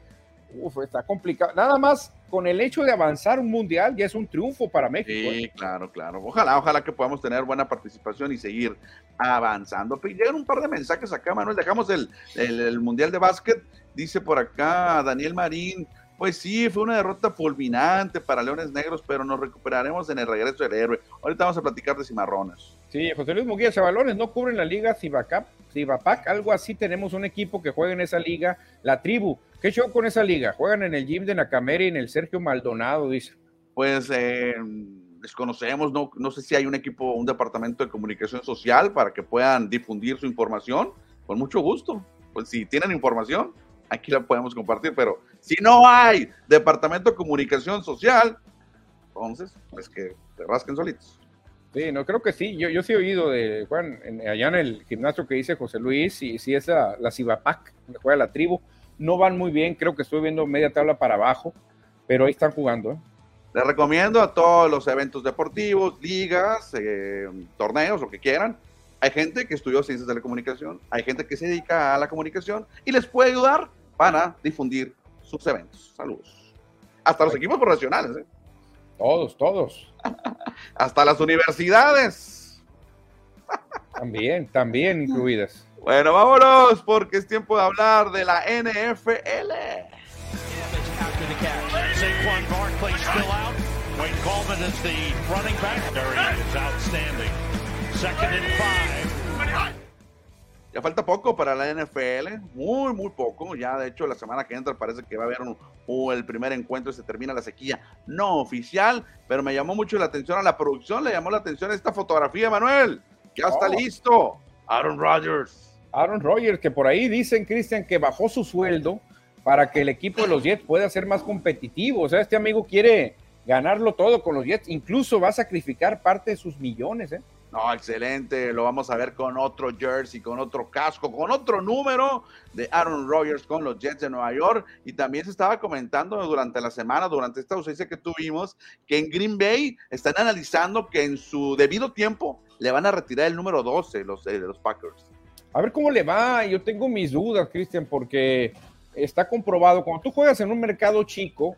Uf, está complicado. Nada más con el hecho de avanzar un mundial ya es un triunfo para México. ¿eh? Sí, claro, claro. Ojalá, ojalá que podamos tener buena participación y seguir avanzando. Llegan un par de mensajes acá, Manuel. Dejamos el, el- el Mundial de Básquet. Dice por acá Daniel Marín. Pues sí, fue una derrota fulminante para Leones Negros, pero nos recuperaremos en el regreso del héroe. Ahorita vamos a platicar de cimarrones. Sí, José Luis Munguía, Chavalones no cubren la liga Cibacap, Cibapac, algo así. Tenemos un equipo que juega en esa liga, la tribu. ¿Qué show con esa liga? Juegan en el gym de Nakamera y en el Sergio Maldonado, dice. Pues eh, desconocemos, no, no sé si hay un equipo, un departamento de comunicación social para que puedan difundir su información. Con mucho gusto. Pues si tienen información, aquí la podemos compartir, pero si no hay departamento de comunicación social, entonces, pues que te rasquen solitos. Sí, no creo que sí. Yo, yo sí he oído de Juan, en- allá en el gimnasio que dice José Luis, y sí es la, la Cibapac, donde juega la tribu. No van muy bien, creo que estoy viendo media tabla para abajo, pero ahí están jugando. ¿eh? Les recomiendo a todos los eventos deportivos, ligas, eh, torneos, lo que quieran. Hay gente que estudió ciencias de la comunicación, hay gente que se dedica a la comunicación y les puede ayudar para difundir sus eventos. Saludos. Hasta los equipos profesionales, ¿eh? Todos, todos. hasta las universidades. También, también incluidas. Bueno, vámonos porque es tiempo de hablar de la NFL. Wayne Coleman is the running back. Murray is outstanding. Ya falta poco para la NFL, muy, muy poco. Ya, de hecho, la semana que entra parece que va a haber un, el primer encuentro y se termina la sequía no oficial, pero me llamó mucho la atención a la producción, le llamó la atención esta fotografía, Manuel. Ya está Oh. listo. Aaron Rodgers. Aaron Rodgers, que por ahí dicen, Cristian, que bajó su sueldo para que el equipo de los Jets pueda ser más competitivo. O sea, este amigo quiere ganarlo todo con los Jets, incluso va a sacrificar parte de sus millones. ¿eh? No, excelente. Lo vamos a ver con otro jersey, con otro casco, con otro número de Aaron Rodgers con los Jets de Nueva York. Y también se estaba comentando durante la semana, durante esta ausencia que tuvimos, que en Green Bay están analizando que en su debido tiempo le van a retirar el número 12 los, eh, de los Packers. A ver cómo le va. Yo tengo mis dudas, Cristian, porque está comprobado, cuando tú juegas en un mercado chico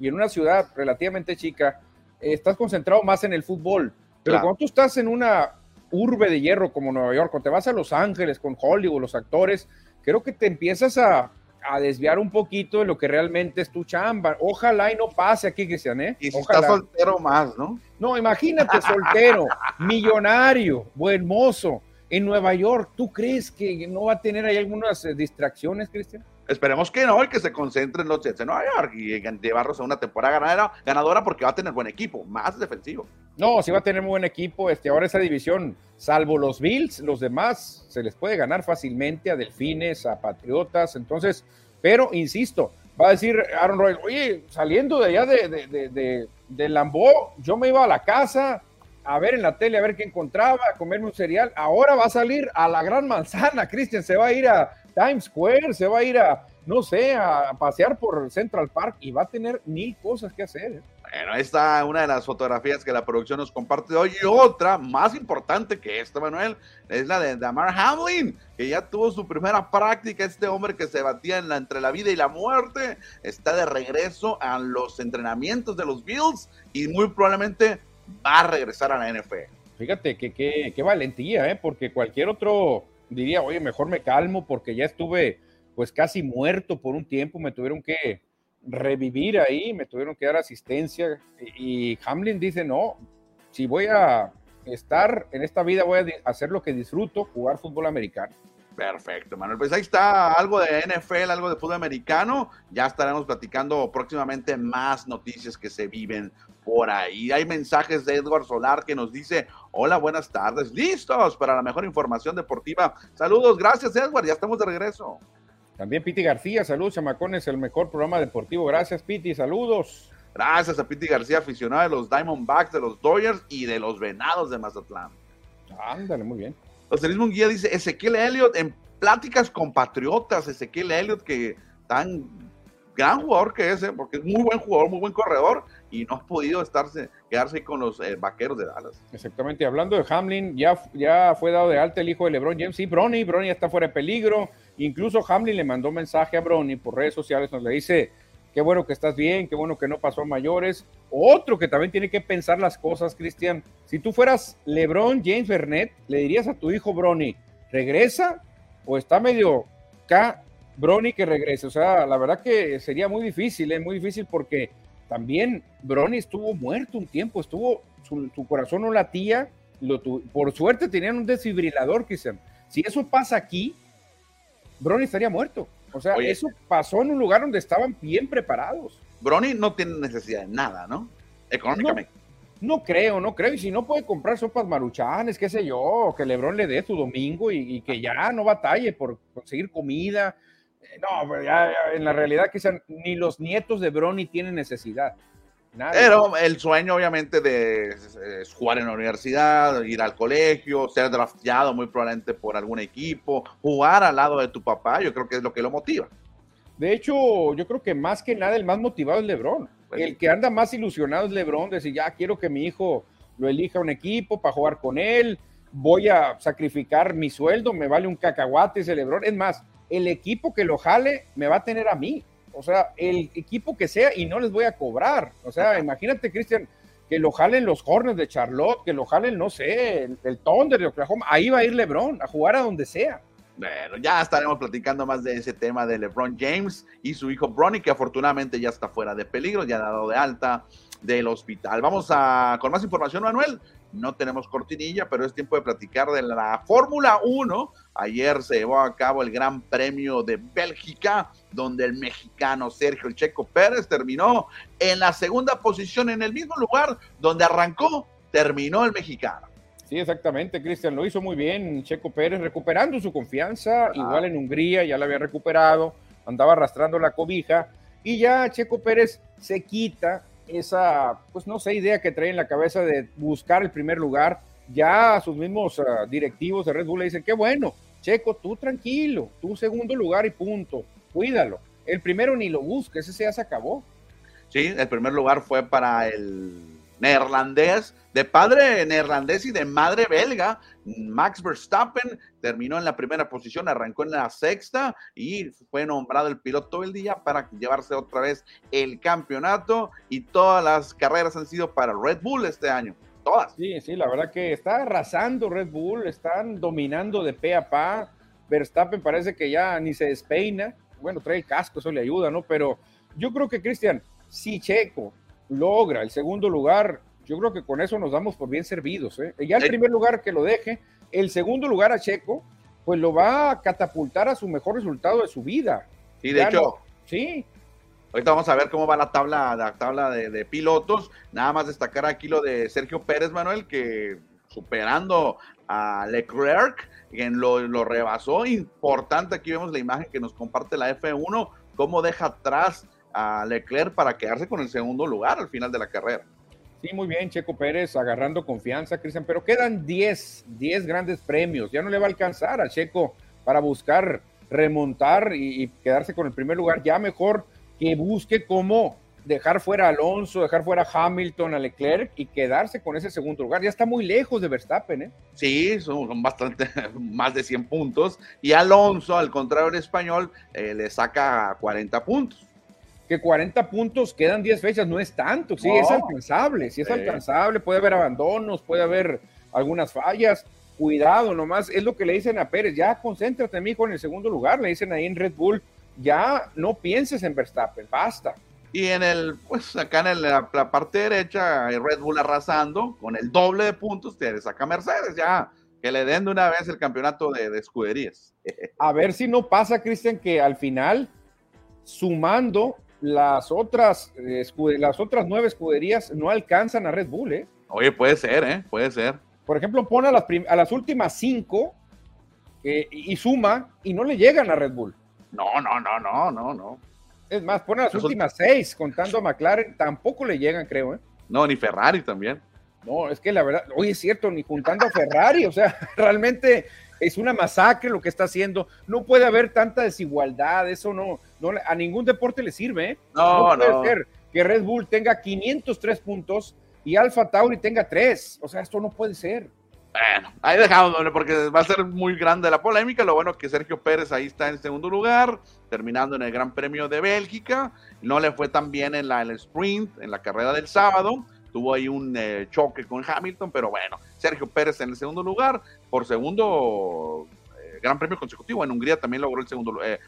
y en una ciudad relativamente chica, eh, estás concentrado más en el fútbol. Pero Claro. cuando tú estás en una urbe de hierro como Nueva York, cuando te vas a Los Ángeles con Hollywood, los actores, creo que te empiezas a, a desviar un poquito de lo que realmente es tu chamba. Ojalá y no pase aquí, Cristian, ¿eh? Y si Ojalá. está soltero más, ¿no? No, imagínate, soltero, millonario, buen mozo, en Nueva York. ¿Tú crees que no va a tener ahí algunas eh, distracciones, Cristian? Esperemos que no, y que se concentre en los Jets de Nueva York y llevarlos a una temporada ganadora, ganadora porque va a tener buen equipo, más defensivo. No, sí va a tener muy buen equipo. Este, ahora esa división, salvo los Bills, los demás se les puede ganar fácilmente a Delfines, a Patriotas. Entonces, pero insisto, va a decir Aaron Rodgers, oye, saliendo de allá de, de Lambó, yo me iba a la casa a ver en la tele, a ver qué encontraba, a comerme un cereal. Ahora va a salir a la gran manzana, Cristian, se va a ir a Times Square, se va a ir a no sé, a pasear por Central Park y va a tener mil cosas que hacer. ¿eh? Bueno, ahí está una de las fotografías que la producción nos comparte hoy. Y otra, más importante que esta, Manuel, es la de Damar Hamlin, que ya tuvo su primera práctica. Este hombre que se batía en la, entre la vida y la muerte está de regreso a los entrenamientos de los Bills y muy probablemente va a regresar a la NFL. Fíjate que qué valentía, ¿eh? porque cualquier otro diría, oye, mejor me calmo porque ya estuve pues casi muerto por un tiempo, me tuvieron que revivir ahí, me tuvieron que dar asistencia y Hamlin dice, no, si voy a estar en esta vida, voy a hacer lo que disfruto, jugar fútbol americano. Perfecto, Manuel. Pues ahí está algo de NFL, algo de fútbol americano. Ya estaremos platicando próximamente más noticias que se viven por ahí. Hay mensajes de Edward Solar que nos dice, hola, buenas tardes, listos para la mejor información deportiva. Saludos, gracias Edward, ya estamos de regreso. También Piti García, saludos, chamacones, el mejor programa deportivo. Gracias, Piti, saludos. Gracias a Piti García, aficionado de los Diamondbacks, de los Dodgers y de los Venados de Mazatlán. Ándale, muy bien. José Luis Munguía dice, Ezequiel Elliott en pláticas con Patriotas, Ezequiel Elliott que tan gran jugador que es, ¿eh? porque es muy buen jugador, muy buen corredor y no ha podido estarse, quedarse con los eh, vaqueros de Dallas. Exactamente, hablando de Hamlin, ya, ya fue dado de alta el hijo de LeBron James, sí, Bronny, Bronny está fuera de peligro, Incluso Hamlin le mandó mensaje a Brony por redes sociales donde le dice, qué bueno que estás bien, qué bueno que no pasó a mayores. Otro que también tiene que pensar las cosas, Cristian. Si tú fueras LeBron James Bernet, le dirías a tu hijo Brony, regresa o está medio K Brony que regrese. O sea, la verdad que sería muy difícil, es ¿eh? muy difícil porque también Brony estuvo muerto un tiempo, estuvo, su, corazón no latía, lo por suerte tenían un desfibrilador, Cristian. Si eso pasa aquí, Brony estaría muerto. O sea, eso pasó en un lugar donde estaban bien preparados. Brony no tiene necesidad de nada, ¿no? Económicamente. No, creo, no creo. Y si no puede comprar sopas maruchanes, qué sé yo, que Lebron le dé su domingo y, que ya no batalle por conseguir comida. Eh, no, pero ya, en la realidad quizás ni los nietos de Brony tienen necesidad. Pero el sueño, obviamente, de jugar en la universidad, ir al colegio, ser drafteado muy probablemente por algún equipo, jugar al lado de tu papá, yo creo que es lo que lo motiva. De hecho, yo creo que más que nada el más motivado es LeBron. Pues el que anda más ilusionado es LeBron, decir, ya quiero que mi hijo lo elija un equipo para jugar con él, voy a sacrificar mi sueldo, me vale un cacahuate ese LeBron. Es más, el equipo que lo jale me va a tener a mí o sea, el equipo que sea y no les voy a cobrar. O sea, imagínate, Cristian, que lo jalen los Hornets de Charlotte, que lo jalen, no sé, el, Thunder de Oklahoma. Ahí va a ir LeBron a jugar a donde sea. Bueno, ya estaremos platicando más de ese tema de LeBron James y su hijo Bronny, que afortunadamente ya está fuera de peligro, ya ha dado de alta del hospital. Vamos a con más información, Manuel. No tenemos cortinilla, pero es tiempo de platicar de la Fórmula 1. Ayer se llevó a cabo el Gran Premio de Bélgica, donde el mexicano Sergio Checo Pérez terminó en la segunda posición, en el mismo lugar donde arrancó, terminó el mexicano. Sí, exactamente, Cristian, lo hizo muy bien Checo Pérez, recuperando su confianza, igual en Hungría ya la había recuperado, andaba arrastrando la cobija, y ya Checo Pérez se quita esa, pues no sé, idea que trae en la cabeza de buscar el primer lugar. Ya sus mismos ah, directivos de Red Bull le dicen, qué bueno, Checo, tú tranquilo, tú segundo lugar y punto, cuídalo. El primero ni lo busques, ese ya se acabó. Sí, el primer lugar fue para el neerlandés, de padre neerlandés y de madre belga, Max Verstappen terminó en la primera posición, arrancó en la sexta y fue nombrado el piloto del día para llevarse otra vez el campeonato y todas las carreras han sido para Red Bull este año. Todas. Sí, sí, la verdad que está arrasando Red Bull, están dominando de pe a pa. Verstappen parece que ya ni se despeina. Bueno, trae el casco, eso le ayuda, ¿no? Pero yo creo que, Cristian, si Checo logra el segundo lugar, yo creo que con eso nos damos por bien servidos. ¿eh? Ya el primer lugar que lo deje, el segundo lugar a Checo, pues lo va a catapultar a su mejor resultado de su vida. Sí, de hecho. sí. Ahorita vamos a ver cómo va la tabla, la tabla de, pilotos. Nada más destacar aquí lo de Sergio Pérez, Manuel, que superando a Leclerc, quien lo, lo rebasó. Importante, aquí vemos la imagen que nos comparte la F1, cómo deja atrás a Leclerc para quedarse con el segundo lugar al final de la carrera. Sí, muy bien, Checo Pérez agarrando confianza, Cristian, pero quedan 10, 10 grandes premios. Ya no le va a alcanzar a Checo para buscar remontar y, y quedarse con el primer lugar, ya mejor que busque cómo dejar fuera a Alonso, dejar fuera a Hamilton, a Leclerc y quedarse con ese segundo lugar. Ya está muy lejos de Verstappen, ¿eh? Sí, son bastante, más de 100 puntos. Y Alonso, al contrario en español, eh, le saca 40 puntos. Que 40 puntos quedan 10 fechas, no es tanto, sí, es alcanzable, sí es alcanzable, puede haber abandonos, puede haber algunas fallas. Cuidado nomás, es lo que le dicen a Pérez, ya concéntrate, mijo, en el segundo lugar, le dicen ahí en Red Bull, ya no pienses en Verstappen, basta. Y en el, pues acá en la, parte derecha, Red Bull arrasando con el doble de puntos, te saca Mercedes ya, que le den de una vez el campeonato de, escuderías. A ver si no pasa, Cristian, que al final, sumando las otras, las otras nueve escuderías, no alcanzan a Red Bull, ¿eh? Oye, puede ser, ¿eh? Puede ser. Por ejemplo, pone a las, a las últimas cinco eh, y suma y no le llegan a Red Bull. No, no, no, no, no, no. Es más, pone las últimas seis, contando a McLaren, tampoco le llegan, creo, ¿eh? No, ni Ferrari también. No, es que la verdad, oye, es cierto, ni juntando a Ferrari, o sea, realmente es una masacre lo que está haciendo. No puede haber tanta desigualdad, eso no, no a ningún deporte le sirve, ¿eh? No, no. Puede ser que Red Bull tenga 503 puntos y Alfa Tauri tenga 3, o sea, esto no puede ser. Bueno, ahí dejamos, porque va a ser muy grande la polémica. Lo bueno es que Sergio Pérez ahí está en segundo lugar, terminando en el Gran Premio de Bélgica. No le fue tan bien en la, el sprint, en la carrera del sábado. Tuvo ahí un eh, choque con Hamilton, pero bueno, Sergio Pérez en el segundo lugar, por segundo eh, Gran Premio consecutivo. En Hungría también logró el segundo, eh,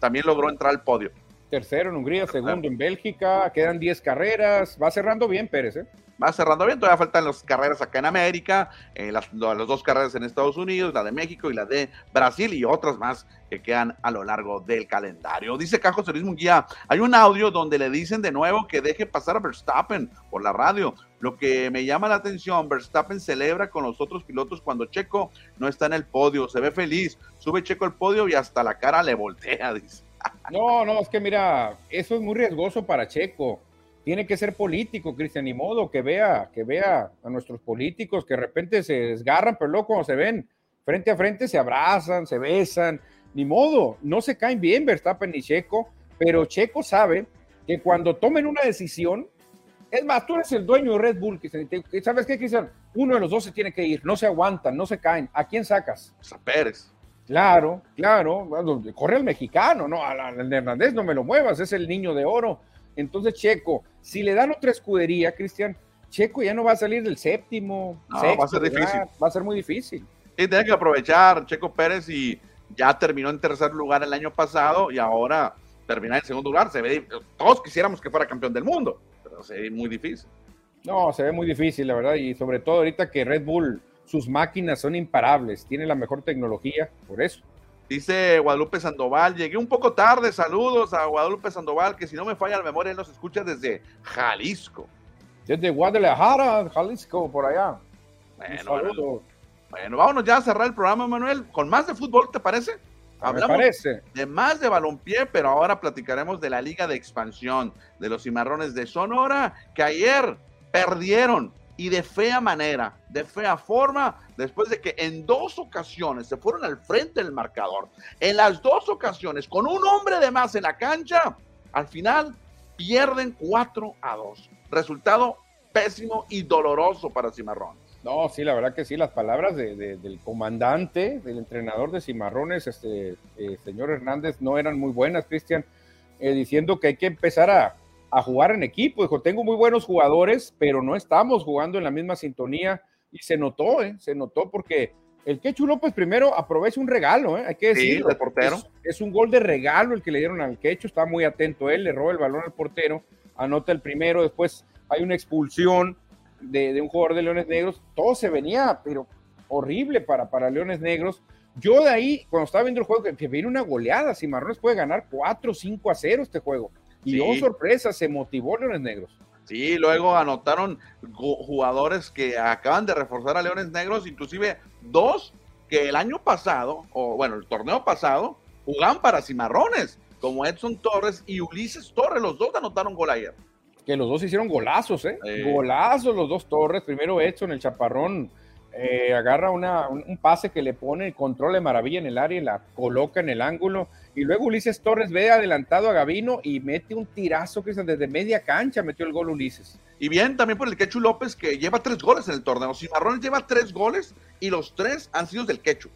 también logró entrar al podio. Tercero en Hungría, segundo en Bélgica, quedan 10 carreras, va cerrando bien Pérez, ¿eh? Va cerrando bien, todavía faltan las carreras acá en América, eh, las, dos carreras en Estados Unidos, la de México y la de Brasil y otras más que quedan a lo largo del calendario. Dice Cajo Luis Munguía, hay un audio donde le dicen de nuevo que deje pasar a Verstappen por la radio. Lo que me llama la atención, Verstappen celebra con los otros pilotos cuando Checo no está en el podio, se ve feliz, sube Checo al podio y hasta la cara le voltea, dice. No, no, es que mira, eso es muy riesgoso para Checo tiene que ser político, Cristian, ni modo que vea, que vea a nuestros políticos que de repente se desgarran, pero luego cuando se ven frente a frente se abrazan, se besan, ni modo, no se caen bien Verstappen ni Checo, pero Checo sabe que cuando tomen una decisión, es más, tú eres el dueño de Red Bull, Cristian, ¿sabes qué, Cristian? Uno de los dos se tiene que ir, no se aguantan, no se caen. ¿A quién sacas? A Pérez. Claro, claro, corre el mexicano, no, al Hernández no me lo muevas, es el niño de oro. Entonces, Checo, si le dan otra escudería, Cristian, Checo ya no va a salir del séptimo. va a ser difícil. Va a ser muy difícil. Sí, tiene que aprovechar Checo Pérez y ya terminó en tercer lugar el año pasado y ahora termina en segundo lugar. Se ve, todos quisiéramos que fuera campeón del mundo, pero se ve muy difícil. No, se ve muy difícil, la verdad, y sobre todo ahorita que Red Bull, sus máquinas son imparables, tiene la mejor tecnología, por eso. Dice Guadalupe Sandoval, llegué un poco tarde, saludos a Guadalupe Sandoval, que si no me falla la memoria, él nos escucha desde Jalisco. Desde Guadalajara, Jalisco, por allá. Bueno, bueno, vámonos ya a cerrar el programa, Manuel, con más de fútbol, ¿te parece? Hablamos parece. de más de balompié, pero ahora platicaremos de la Liga de Expansión de los Cimarrones de Sonora, que ayer perdieron y de fea manera, de fea forma, después de que en dos ocasiones se fueron al frente del marcador, en las dos ocasiones, con un hombre de más en la cancha, al final pierden 4 a 2. Resultado pésimo y doloroso para Cimarrones. No, sí, la verdad que sí, las palabras del comandante, del entrenador de Cimarrones, este eh, señor Hernández, no eran muy buenas, Cristian, eh, diciendo que hay que empezar a, a jugar en equipo. Dijo, tengo muy buenos jugadores, pero no estamos jugando en la misma sintonía. Y se notó, ¿eh? se notó porque el Quechu López primero aprovecha un regalo, ¿eh? hay que decirlo. Sí, portero. Es, un gol de regalo el que le dieron al Quechu, está muy atento él, le roba el balón al portero, anota el primero, después hay una expulsión de, un jugador de Leones Negros. Todo se venía, pero horrible para, para Leones Negros. Yo de ahí, cuando estaba viendo el juego, que, que viene una goleada, si Marrones puede ganar 4 5 a 0 este juego. Y oh sorpresa, se motivó Leones Negros. Sí, luego anotaron jugadores que acaban de reforzar a Leones Negros, inclusive dos que el año pasado, o bueno, el torneo pasado, jugaban para Cimarrones, como Edson Torres y Ulises Torres, los dos anotaron gol ayer. Que los dos hicieron golazos, ¿eh? Golazos los dos Torres, primero Edson, el chaparrón, eh, agarra una, un, pase que le pone el control de maravilla en el área y la coloca en el ángulo. Y luego Ulises Torres ve adelantado a Gavino y mete un tirazo que desde media cancha metió el gol Ulises. Y bien, también por el Quechu López que lleva tres goles en el torneo. Cimarrones lleva tres goles y los tres han sido del Quechu.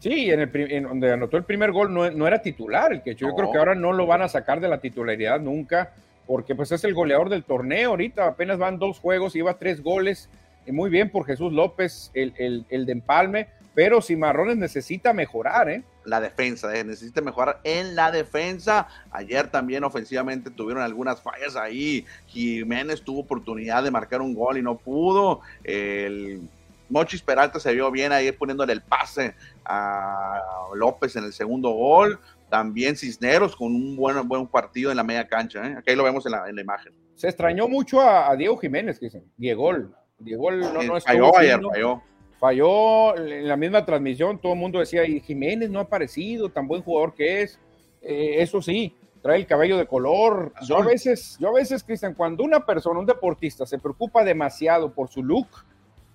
Sí, en, el, en donde anotó el primer gol no, no era titular el Quechu. Yo creo que ahora no lo van a sacar de la titularidad nunca porque pues es el goleador del torneo. Ahorita apenas van dos juegos, lleva tres goles muy bien por Jesús López, el, el, de empalme, pero Cimarrones necesita mejorar, ¿eh? La defensa, eh, necesita mejorar en la defensa. Ayer también ofensivamente tuvieron algunas fallas ahí. Jiménez tuvo oportunidad de marcar un gol y no pudo. El Mochis Peralta se vio bien ahí poniéndole el pase a López en el segundo gol. También Cisneros con un buen, buen partido en la media cancha. ¿eh? Aquí lo vemos en la, en la imagen. Se extrañó mucho a, Diego Jiménez, que dicen. Diego, Diego no, no falló ayer, falló. Falló en la misma transmisión, todo el mundo decía, y Jiménez no ha aparecido, tan buen jugador que es. Eh, eso sí, trae el cabello de color. Yo a veces, yo a veces, Cristian, cuando una persona, un deportista, se preocupa demasiado por su look,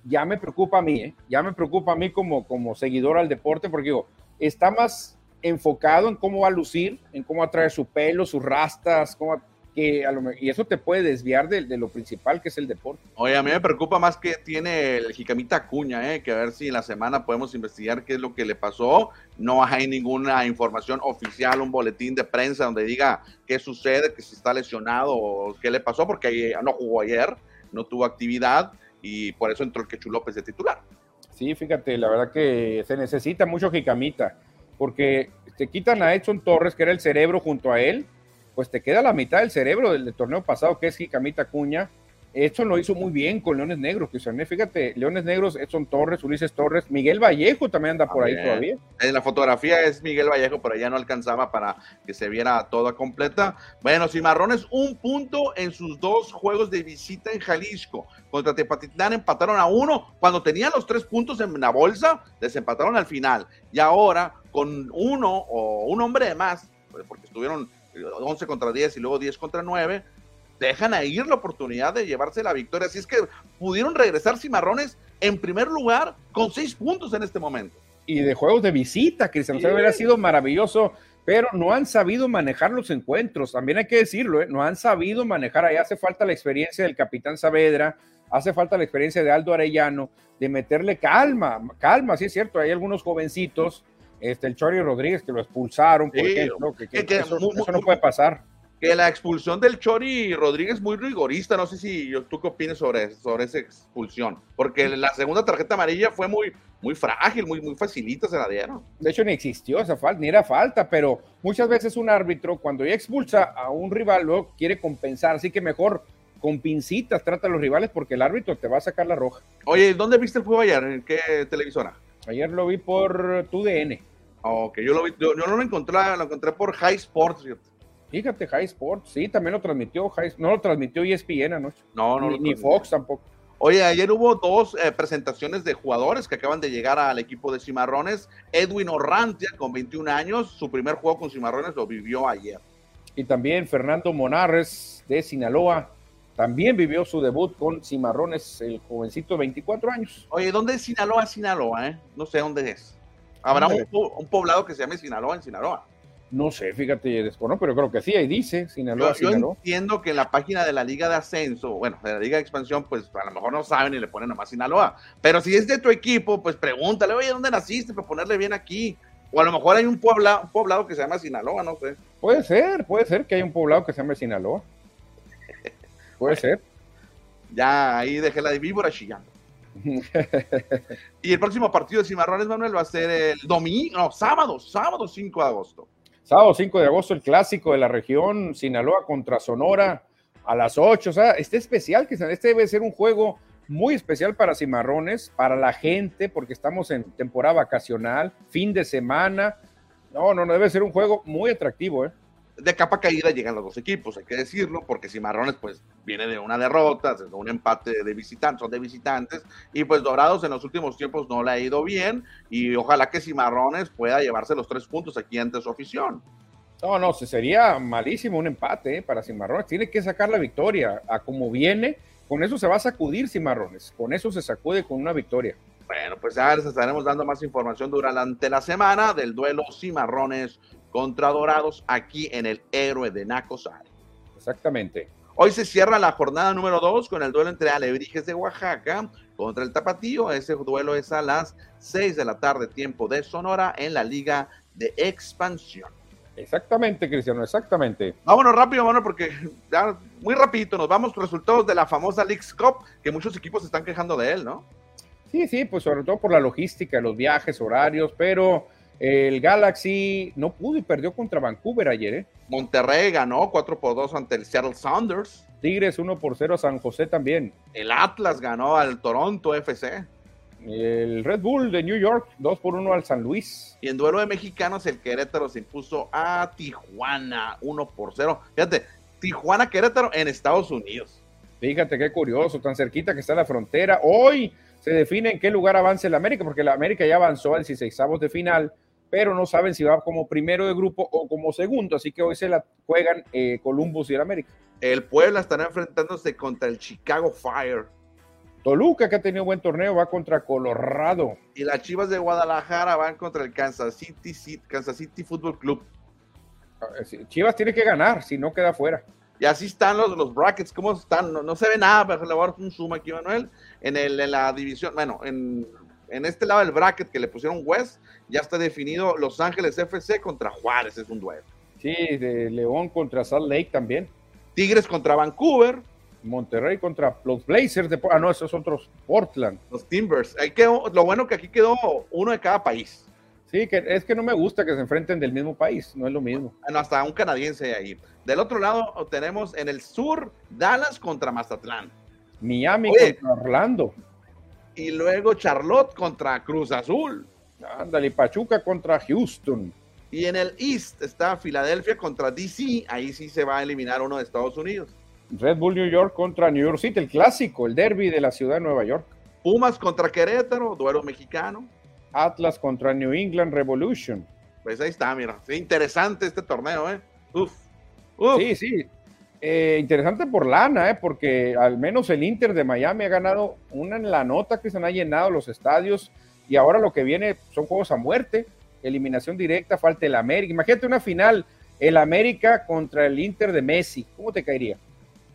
ya me preocupa a mí, ¿eh? ya me preocupa a mí como, como seguidor al deporte, porque digo, está más enfocado en cómo va a lucir, en cómo va a traer su pelo, sus rastas, cómo y eso te puede desviar de, lo principal que es el deporte. Oye, a mí me preocupa más que tiene el Jicamita Cuña, ¿eh? que a ver si en la semana podemos investigar qué es lo que le pasó. No hay ninguna información oficial, un boletín de prensa donde diga qué sucede, que si está lesionado o qué le pasó, porque no jugó ayer, no tuvo actividad y por eso entró el Quechu López de titular. Sí, fíjate, la verdad que se necesita mucho Jicamita, porque te quitan a Edson Torres, que era el cerebro junto a él, pues te queda la mitad del cerebro del, torneo pasado, que es Jicamita Cuña. Edson lo hizo muy bien con Leones Negros, que son, fíjate, Leones Negros, Edson Torres, Ulises Torres, Miguel Vallejo también anda por ahí todavía. En la fotografía es Miguel Vallejo, pero ya no alcanzaba para que se viera toda completa. Bueno, Cimarrones, un punto en sus dos juegos de visita en Jalisco. Contra Tepatitlán empataron a uno. Cuando tenían los tres puntos en la bolsa, desempataron al final. Y ahora, con uno o un hombre de más, porque estuvieron 11 contra 10 y luego 10 contra 9, dejan a ir la oportunidad de llevarse la victoria. Así es que pudieron regresar Cimarrones en primer lugar con 6 puntos en este momento. Y de juegos de visita, Cristian, sí. hubiera sido maravilloso, pero no han sabido manejar los encuentros, también hay que decirlo, ¿eh? no han sabido manejar, ahí hace falta la experiencia del capitán Saavedra, hace falta la experiencia de Aldo Arellano, de meterle calma, calma, sí es cierto, hay algunos jovencitos este, el Chori Rodríguez que lo expulsaron, por ejemplo, que, eso, no puede pasar. Que la expulsión del Chori Rodríguez es muy rigorista, no sé si tú qué opinas sobre, sobre esa expulsión, porque la segunda tarjeta amarilla fue muy, muy frágil, muy, muy facilita se la dieron. De hecho, ni existió esa falta, ni era falta, pero muchas veces un árbitro, cuando ya expulsa a un rival, luego quiere compensar, así que mejor con pincitas trata a los rivales porque el árbitro te va a sacar la roja. Oye, ¿dónde viste el juego ayer? ¿En qué televisora? Ayer lo vi por TUDN. Ok, yo, lo vi, yo, no lo encontré, lo encontré por High Sports. Fíjate, High Sports, sí, también lo transmitió, no lo transmitió ESPN anoche. No, no. Ni, Fox tampoco. Oye, ayer hubo dos eh, presentaciones de jugadores que acaban de llegar al equipo de Cimarrones. Edwin Orrantia, con 21 años, su primer juego con Cimarrones lo vivió ayer. Y también Fernando Monarres de Sinaloa, también vivió su debut con Cimarrones, el jovencito de 24 años. Oye, ¿dónde es Sinaloa? Sinaloa, ¿eh? No sé dónde es. ¿Habrá un, poblado que se llame Sinaloa en Sinaloa? No sé, fíjate, desconozco, pero creo que sí, ahí dice Sinaloa. Yo, entiendo que en la página de la Liga de Ascenso, bueno, de la Liga de Expansión, pues a lo mejor no saben y le ponen nomás Sinaloa. Pero si es de tu equipo, pues pregúntale, oye, ¿dónde naciste? Para ponerle bien aquí. O a lo mejor hay un poblado, un poblado que se llama Sinaloa, no sé. Puede ser, puede ser que hay un poblado que se llame Sinaloa. Puede ser. Ya ahí dejé la de víbora chillando. Y el próximo partido de Cimarrones, Manuel, va a ser el domingo, no, sábado, sábado 5 de agosto. Sábado 5 de agosto, el clásico de la región, Sinaloa contra Sonora a las 8. O sea, este especial, que este debe ser un juego muy especial para Cimarrones, para la gente, porque estamos en temporada vacacional, fin de semana. No, no, no debe ser un juego muy atractivo, ¿eh? De capa caída llegan los dos equipos, hay que decirlo, porque Cimarrones pues viene de una derrota, de un empate de visitantes, son de visitantes, y pues Dorados en los últimos tiempos no le ha ido bien, y ojalá que Cimarrones pueda llevarse los tres puntos aquí ante su afición. No, no, sería malísimo un empate ¿eh? para Cimarrones, tiene que sacar la victoria a como viene, con eso se va a sacudir Cimarrones, con eso se sacude con una victoria. Bueno, pues ya les estaremos dando más información durante la semana del duelo Cimarrones contra Dorados aquí en el Héroe de Nacosari. Exactamente. Hoy se cierra la jornada número 2 con el duelo entre Alebrijes de Oaxaca contra el Tapatío. Ese duelo es a las 6 de la tarde, tiempo de Sonora, en la Liga de Expansión. Exactamente, Cristiano, exactamente. Vámonos rápido, bueno, porque ya muy rapidito nos vamos resultados de la famosa Leagues Cup, que muchos equipos se están quejando de él, ¿no? Sí, sí, pues sobre todo por la logística, los viajes, horarios, pero el Galaxy no pudo y perdió contra Vancouver ayer, ¿eh? Monterrey ganó 4 por 2 ante el Seattle Sounders. Tigres 1 por 0 a San José también. El Atlas ganó al Toronto FC. El Red Bull de New York 2 por 1 al San Luis. Y en duelo de mexicanos, el Querétaro se impuso a Tijuana 1 por 0. Fíjate, Tijuana Querétaro en Estados Unidos. Fíjate qué curioso, tan cerquita que está la frontera. Hoy se define en qué lugar avance el América, porque la América ya avanzó al 16 de final pero no saben si va como primero de grupo o como segundo, así que hoy se la juegan eh, Columbus y el América. El Puebla estará enfrentándose contra el Chicago Fire. Toluca, que ha tenido buen torneo, va contra Colorado. Y las Chivas de Guadalajara van contra el Kansas City, Kansas City Football Club. Ah, Chivas tiene que ganar, si no queda fuera. Y así están los, los brackets, ¿cómo están? No, se ve nada, pero le voy a dar un zoom aquí, Manuel. En, el, en la división, bueno, en en este lado del bracket que le pusieron West, ya está definido Los Ángeles FC contra Juárez, es un duelo. Sí, de León contra Salt Lake también. Tigres contra Vancouver. Monterrey contra los Blazers de ah no esos otros Portland. Los Timbers. Ahí quedó lo bueno que aquí quedó uno de cada país. Sí que es que no me gusta que se enfrenten del mismo país no es lo mismo. Bueno, hasta un canadiense ahí. Del otro lado tenemos en el sur Dallas contra Mazatlán. Miami contra Orlando y luego Charlotte contra Cruz Azul. Ándale, Pachuca contra Houston. Y en el East está Filadelfia contra DC, ahí sí se va a eliminar uno de Estados Unidos. Red Bull New York contra New York City, el clásico, el derby de la ciudad de Nueva York. Pumas contra Querétaro, duelo mexicano. Atlas contra New England Revolution. Pues ahí está, mira. interesante este torneo, ¿eh? Uf. Uf. Sí, sí. Eh, interesante por lana, eh, porque al menos el Inter de Miami ha ganado una en la nota que se han llenado los estadios y ahora lo que viene son juegos a muerte, eliminación directa, falta el América. Imagínate una final, el América contra el Inter de Messi, ¿cómo te caería?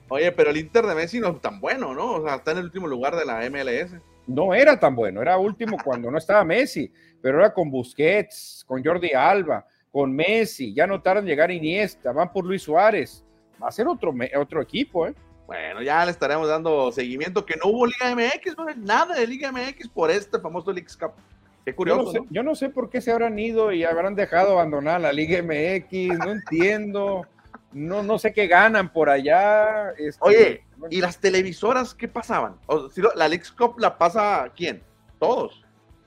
Oye, pero el Inter de Messi no es tan bueno, ¿no? O sea, está en el último lugar de la MLS. No era tan bueno, era último cuando no estaba Messi, pero era con Busquets, con Jordi Alba, con Messi, ya notaron llegar Iniesta, van por Luis Suárez va a ser otro, otro equipo, ¿eh? Bueno, ya le estaremos dando seguimiento, que no hubo Liga MX, no nada de Liga MX por este famoso League Cup. Qué curioso. Yo no, sé, por qué se habrán ido y habrán dejado abandonar la Liga MX, no entiendo. No, no sé qué ganan por allá. Este, Oye, ¿y las televisoras qué pasaban? ¿La League Cup la pasa quién? ¿Todos?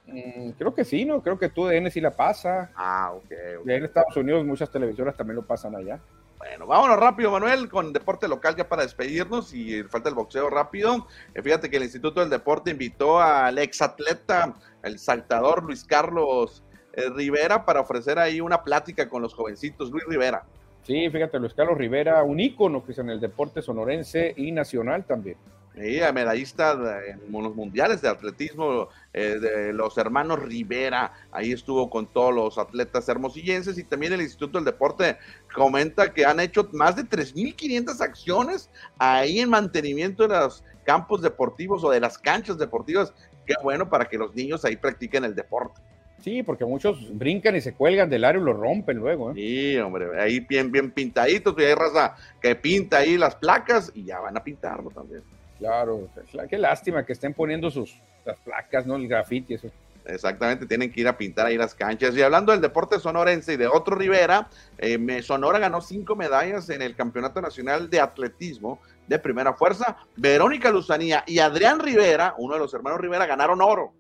Mm, creo que sí, ¿no? Creo que tú DN sí la pasa. Ah, ok. okay. en Estados Unidos muchas televisoras también lo pasan allá. Bueno, vámonos rápido, Manuel, con deporte local ya para despedirnos y falta el boxeo rápido. Eh, fíjate que el Instituto del Deporte invitó al exatleta, el saltador Luis Carlos eh, Rivera, para ofrecer ahí una plática con los jovencitos. Luis Rivera. Sí, fíjate, Luis Carlos Rivera, un ícono que es en el deporte sonorense y nacional también. Sí, medallista en los mundiales de atletismo eh, de los hermanos Rivera, ahí estuvo con todos los atletas hermosillenses y también el Instituto del Deporte comenta que han hecho más de 3.500 acciones ahí en mantenimiento de los campos deportivos o de las canchas deportivas. Qué bueno para que los niños ahí practiquen el deporte. Sí, porque muchos brincan y se cuelgan del área y lo rompen luego. ¿eh? Sí, hombre, ahí bien, bien pintaditos, y hay raza que pinta ahí las placas y ya van a pintarlo también. Claro, qué lástima que estén poniendo sus las placas, ¿no? El grafiti, eso. Exactamente, tienen que ir a pintar ahí las canchas. Y hablando del deporte sonorense y de otro Rivera, eh, Sonora ganó cinco medallas en el Campeonato Nacional de Atletismo de Primera Fuerza. Verónica Luzanía y Adrián Rivera, uno de los hermanos Rivera, ganaron oro.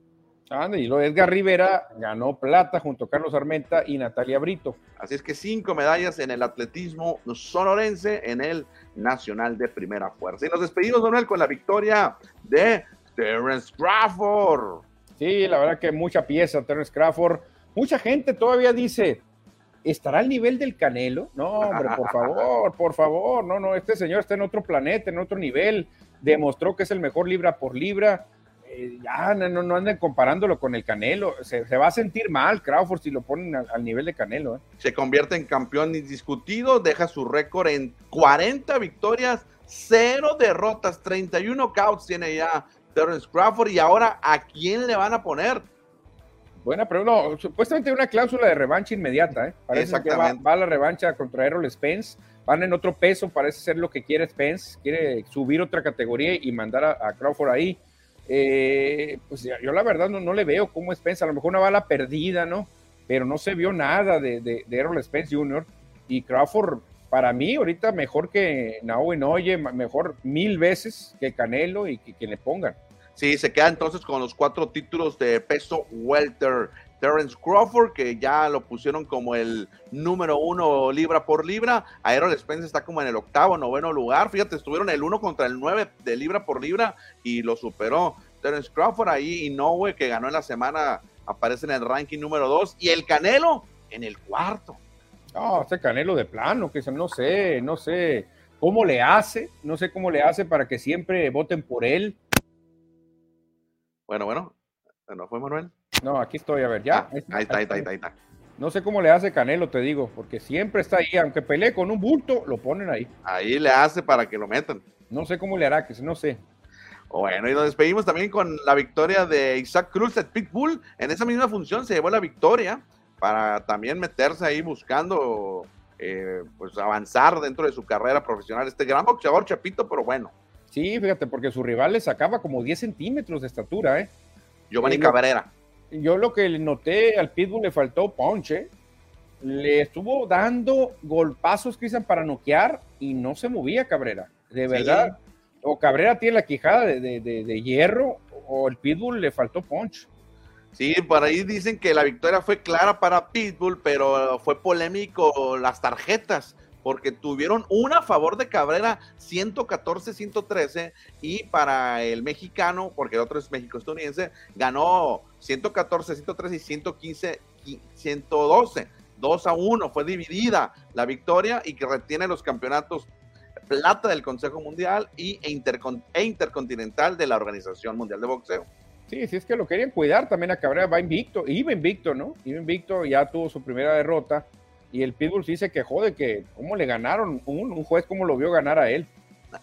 y lo Edgar Rivera ganó plata junto a Carlos Armenta y Natalia Brito. Así es que cinco medallas en el atletismo sonorense en el Nacional de Primera Fuerza. Y nos despedimos, Donald, con la victoria de Terence Crawford. Sí, la verdad que mucha pieza, Terence Crawford. Mucha gente todavía dice, ¿estará al nivel del Canelo? No, hombre, por favor, por favor, no, no, este señor está en otro planeta, en otro nivel, demostró que es el mejor libra por libra, eh, ya no, no, anden comparándolo con el Canelo, se, va a sentir mal Crawford si lo ponen al, nivel de Canelo. ¿eh? Se convierte en campeón indiscutido, deja su récord en 40 victorias, 0 derrotas, 31 knockouts tiene ya Terence Crawford y ahora ¿a quién le van a poner? Buena pero No, supuestamente hay una cláusula de revancha inmediata, ¿eh? Parece que va, va, la revancha contra Errol Spence. Van en otro peso, parece ser lo que quiere Spence. Quiere subir otra categoría y mandar a, Crawford ahí. Eh, pues yo la verdad no, no, le veo cómo Spence. A lo mejor una bala perdida, ¿no? Pero no se vio nada de, de, Errol Spence Jr. Y Crawford, para mí, ahorita mejor que Naomi Noye, mejor mil veces que Canelo y que, que le pongan. Sí, se queda entonces con los cuatro títulos de peso welter. Terence Crawford, que ya lo pusieron como el número uno libra por libra. Aero Spence está como en el octavo, noveno lugar. Fíjate, estuvieron el uno contra el nueve de libra por libra y lo superó. Terence Crawford ahí y Noe, que ganó en la semana, aparece en el ranking número dos. Y el Canelo en el cuarto. No, este Canelo de plano, que no sé, no sé cómo le hace, no sé cómo le hace para que siempre voten por él. Bueno, bueno. ¿No fue Manuel? No, aquí estoy, a ver, ya. Ah, ahí, está, ahí, está, ahí, está, No sé cómo le hace Canelo, te digo, porque siempre está ahí, aunque pelee con un bulto, lo ponen ahí. Ahí le hace para que lo metan. No sé cómo le hará, que no sé. Bueno, y nos despedimos también con la victoria de Isaac Cruz de Pitbull. En esa misma función se llevó la victoria para también meterse ahí buscando eh, pues avanzar dentro de su carrera profesional. Este gran boxeador, Chapito, pero bueno, Sí, fíjate, porque su rival le sacaba como 10 centímetros de estatura, ¿eh? Giovanni Cabrera. Yo lo que le noté al Pitbull le faltó ponche. Le estuvo dando golpazos, Cristian, para noquear y no se movía Cabrera. De verdad. O Cabrera tiene la quijada de, hierro o el Pitbull le faltó punch. Sí, por ahí dicen que la victoria fue clara para Pitbull, pero fue polémico las tarjetas porque tuvieron una a favor de Cabrera 114-113 y para el mexicano, porque el otro es México-estadounidense, ganó 114-113 y 115-112. 2 a 1, fue dividida la victoria y que retiene los campeonatos plata del Consejo Mundial y, e, e, intercontinental de la Organización Mundial de Boxeo. Sí, sí es que lo querían cuidar también a Cabrera, va invicto, iba invicto, ¿no? Iba invicto, ya tuvo su primera derrota y el Pitbull sí se quejó de que cómo le ganaron, un, juez cómo lo vio ganar a él.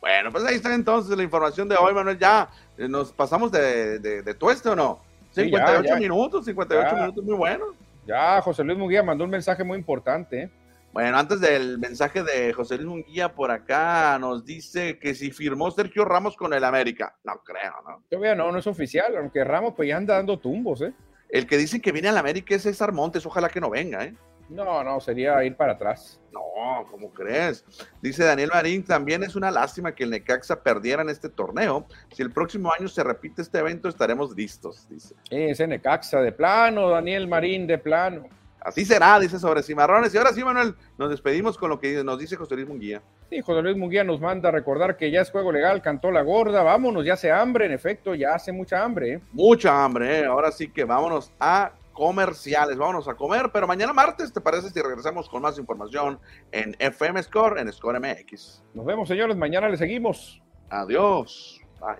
Bueno, pues ahí está entonces la información de hoy, Manuel. Ya eh, nos pasamos de, de, tueste o no. 58 minutos, 58 minutos, muy bueno. Ya, José Luis Munguía mandó un mensaje muy importante. ¿eh? Bueno, antes del mensaje de José Luis Munguía por acá, nos dice que si firmó Sergio Ramos con el América. No creo, ¿no? Todavía no, no es oficial, aunque Ramos pues ya anda dando tumbos, ¿eh? El que dice que viene al América es César Montes, ojalá que no venga, ¿eh? No, no, sería ir para atrás. No, ¿cómo crees? Dice Daniel Marín, también es una lástima que el Necaxa perdiera en este torneo. Si el próximo año se repite este evento, estaremos listos, dice. Ese Necaxa de plano, Daniel Marín de plano. Así será, dice sobre Cimarrones. Y ahora sí, Manuel, nos despedimos con lo que nos dice José Luis Munguía. Sí, José Luis Munguía nos manda a recordar que ya es juego legal, cantó la gorda, vámonos, ya hace hambre, en efecto, ya hace mucha hambre. ¿eh? Mucha hambre, ¿eh? ahora sí que vámonos a comerciales. Vámonos a comer, pero mañana martes, ¿te parece si regresamos con más información en FM Score, en Score MX? Nos vemos, señores. Mañana le seguimos. Adiós. Bye.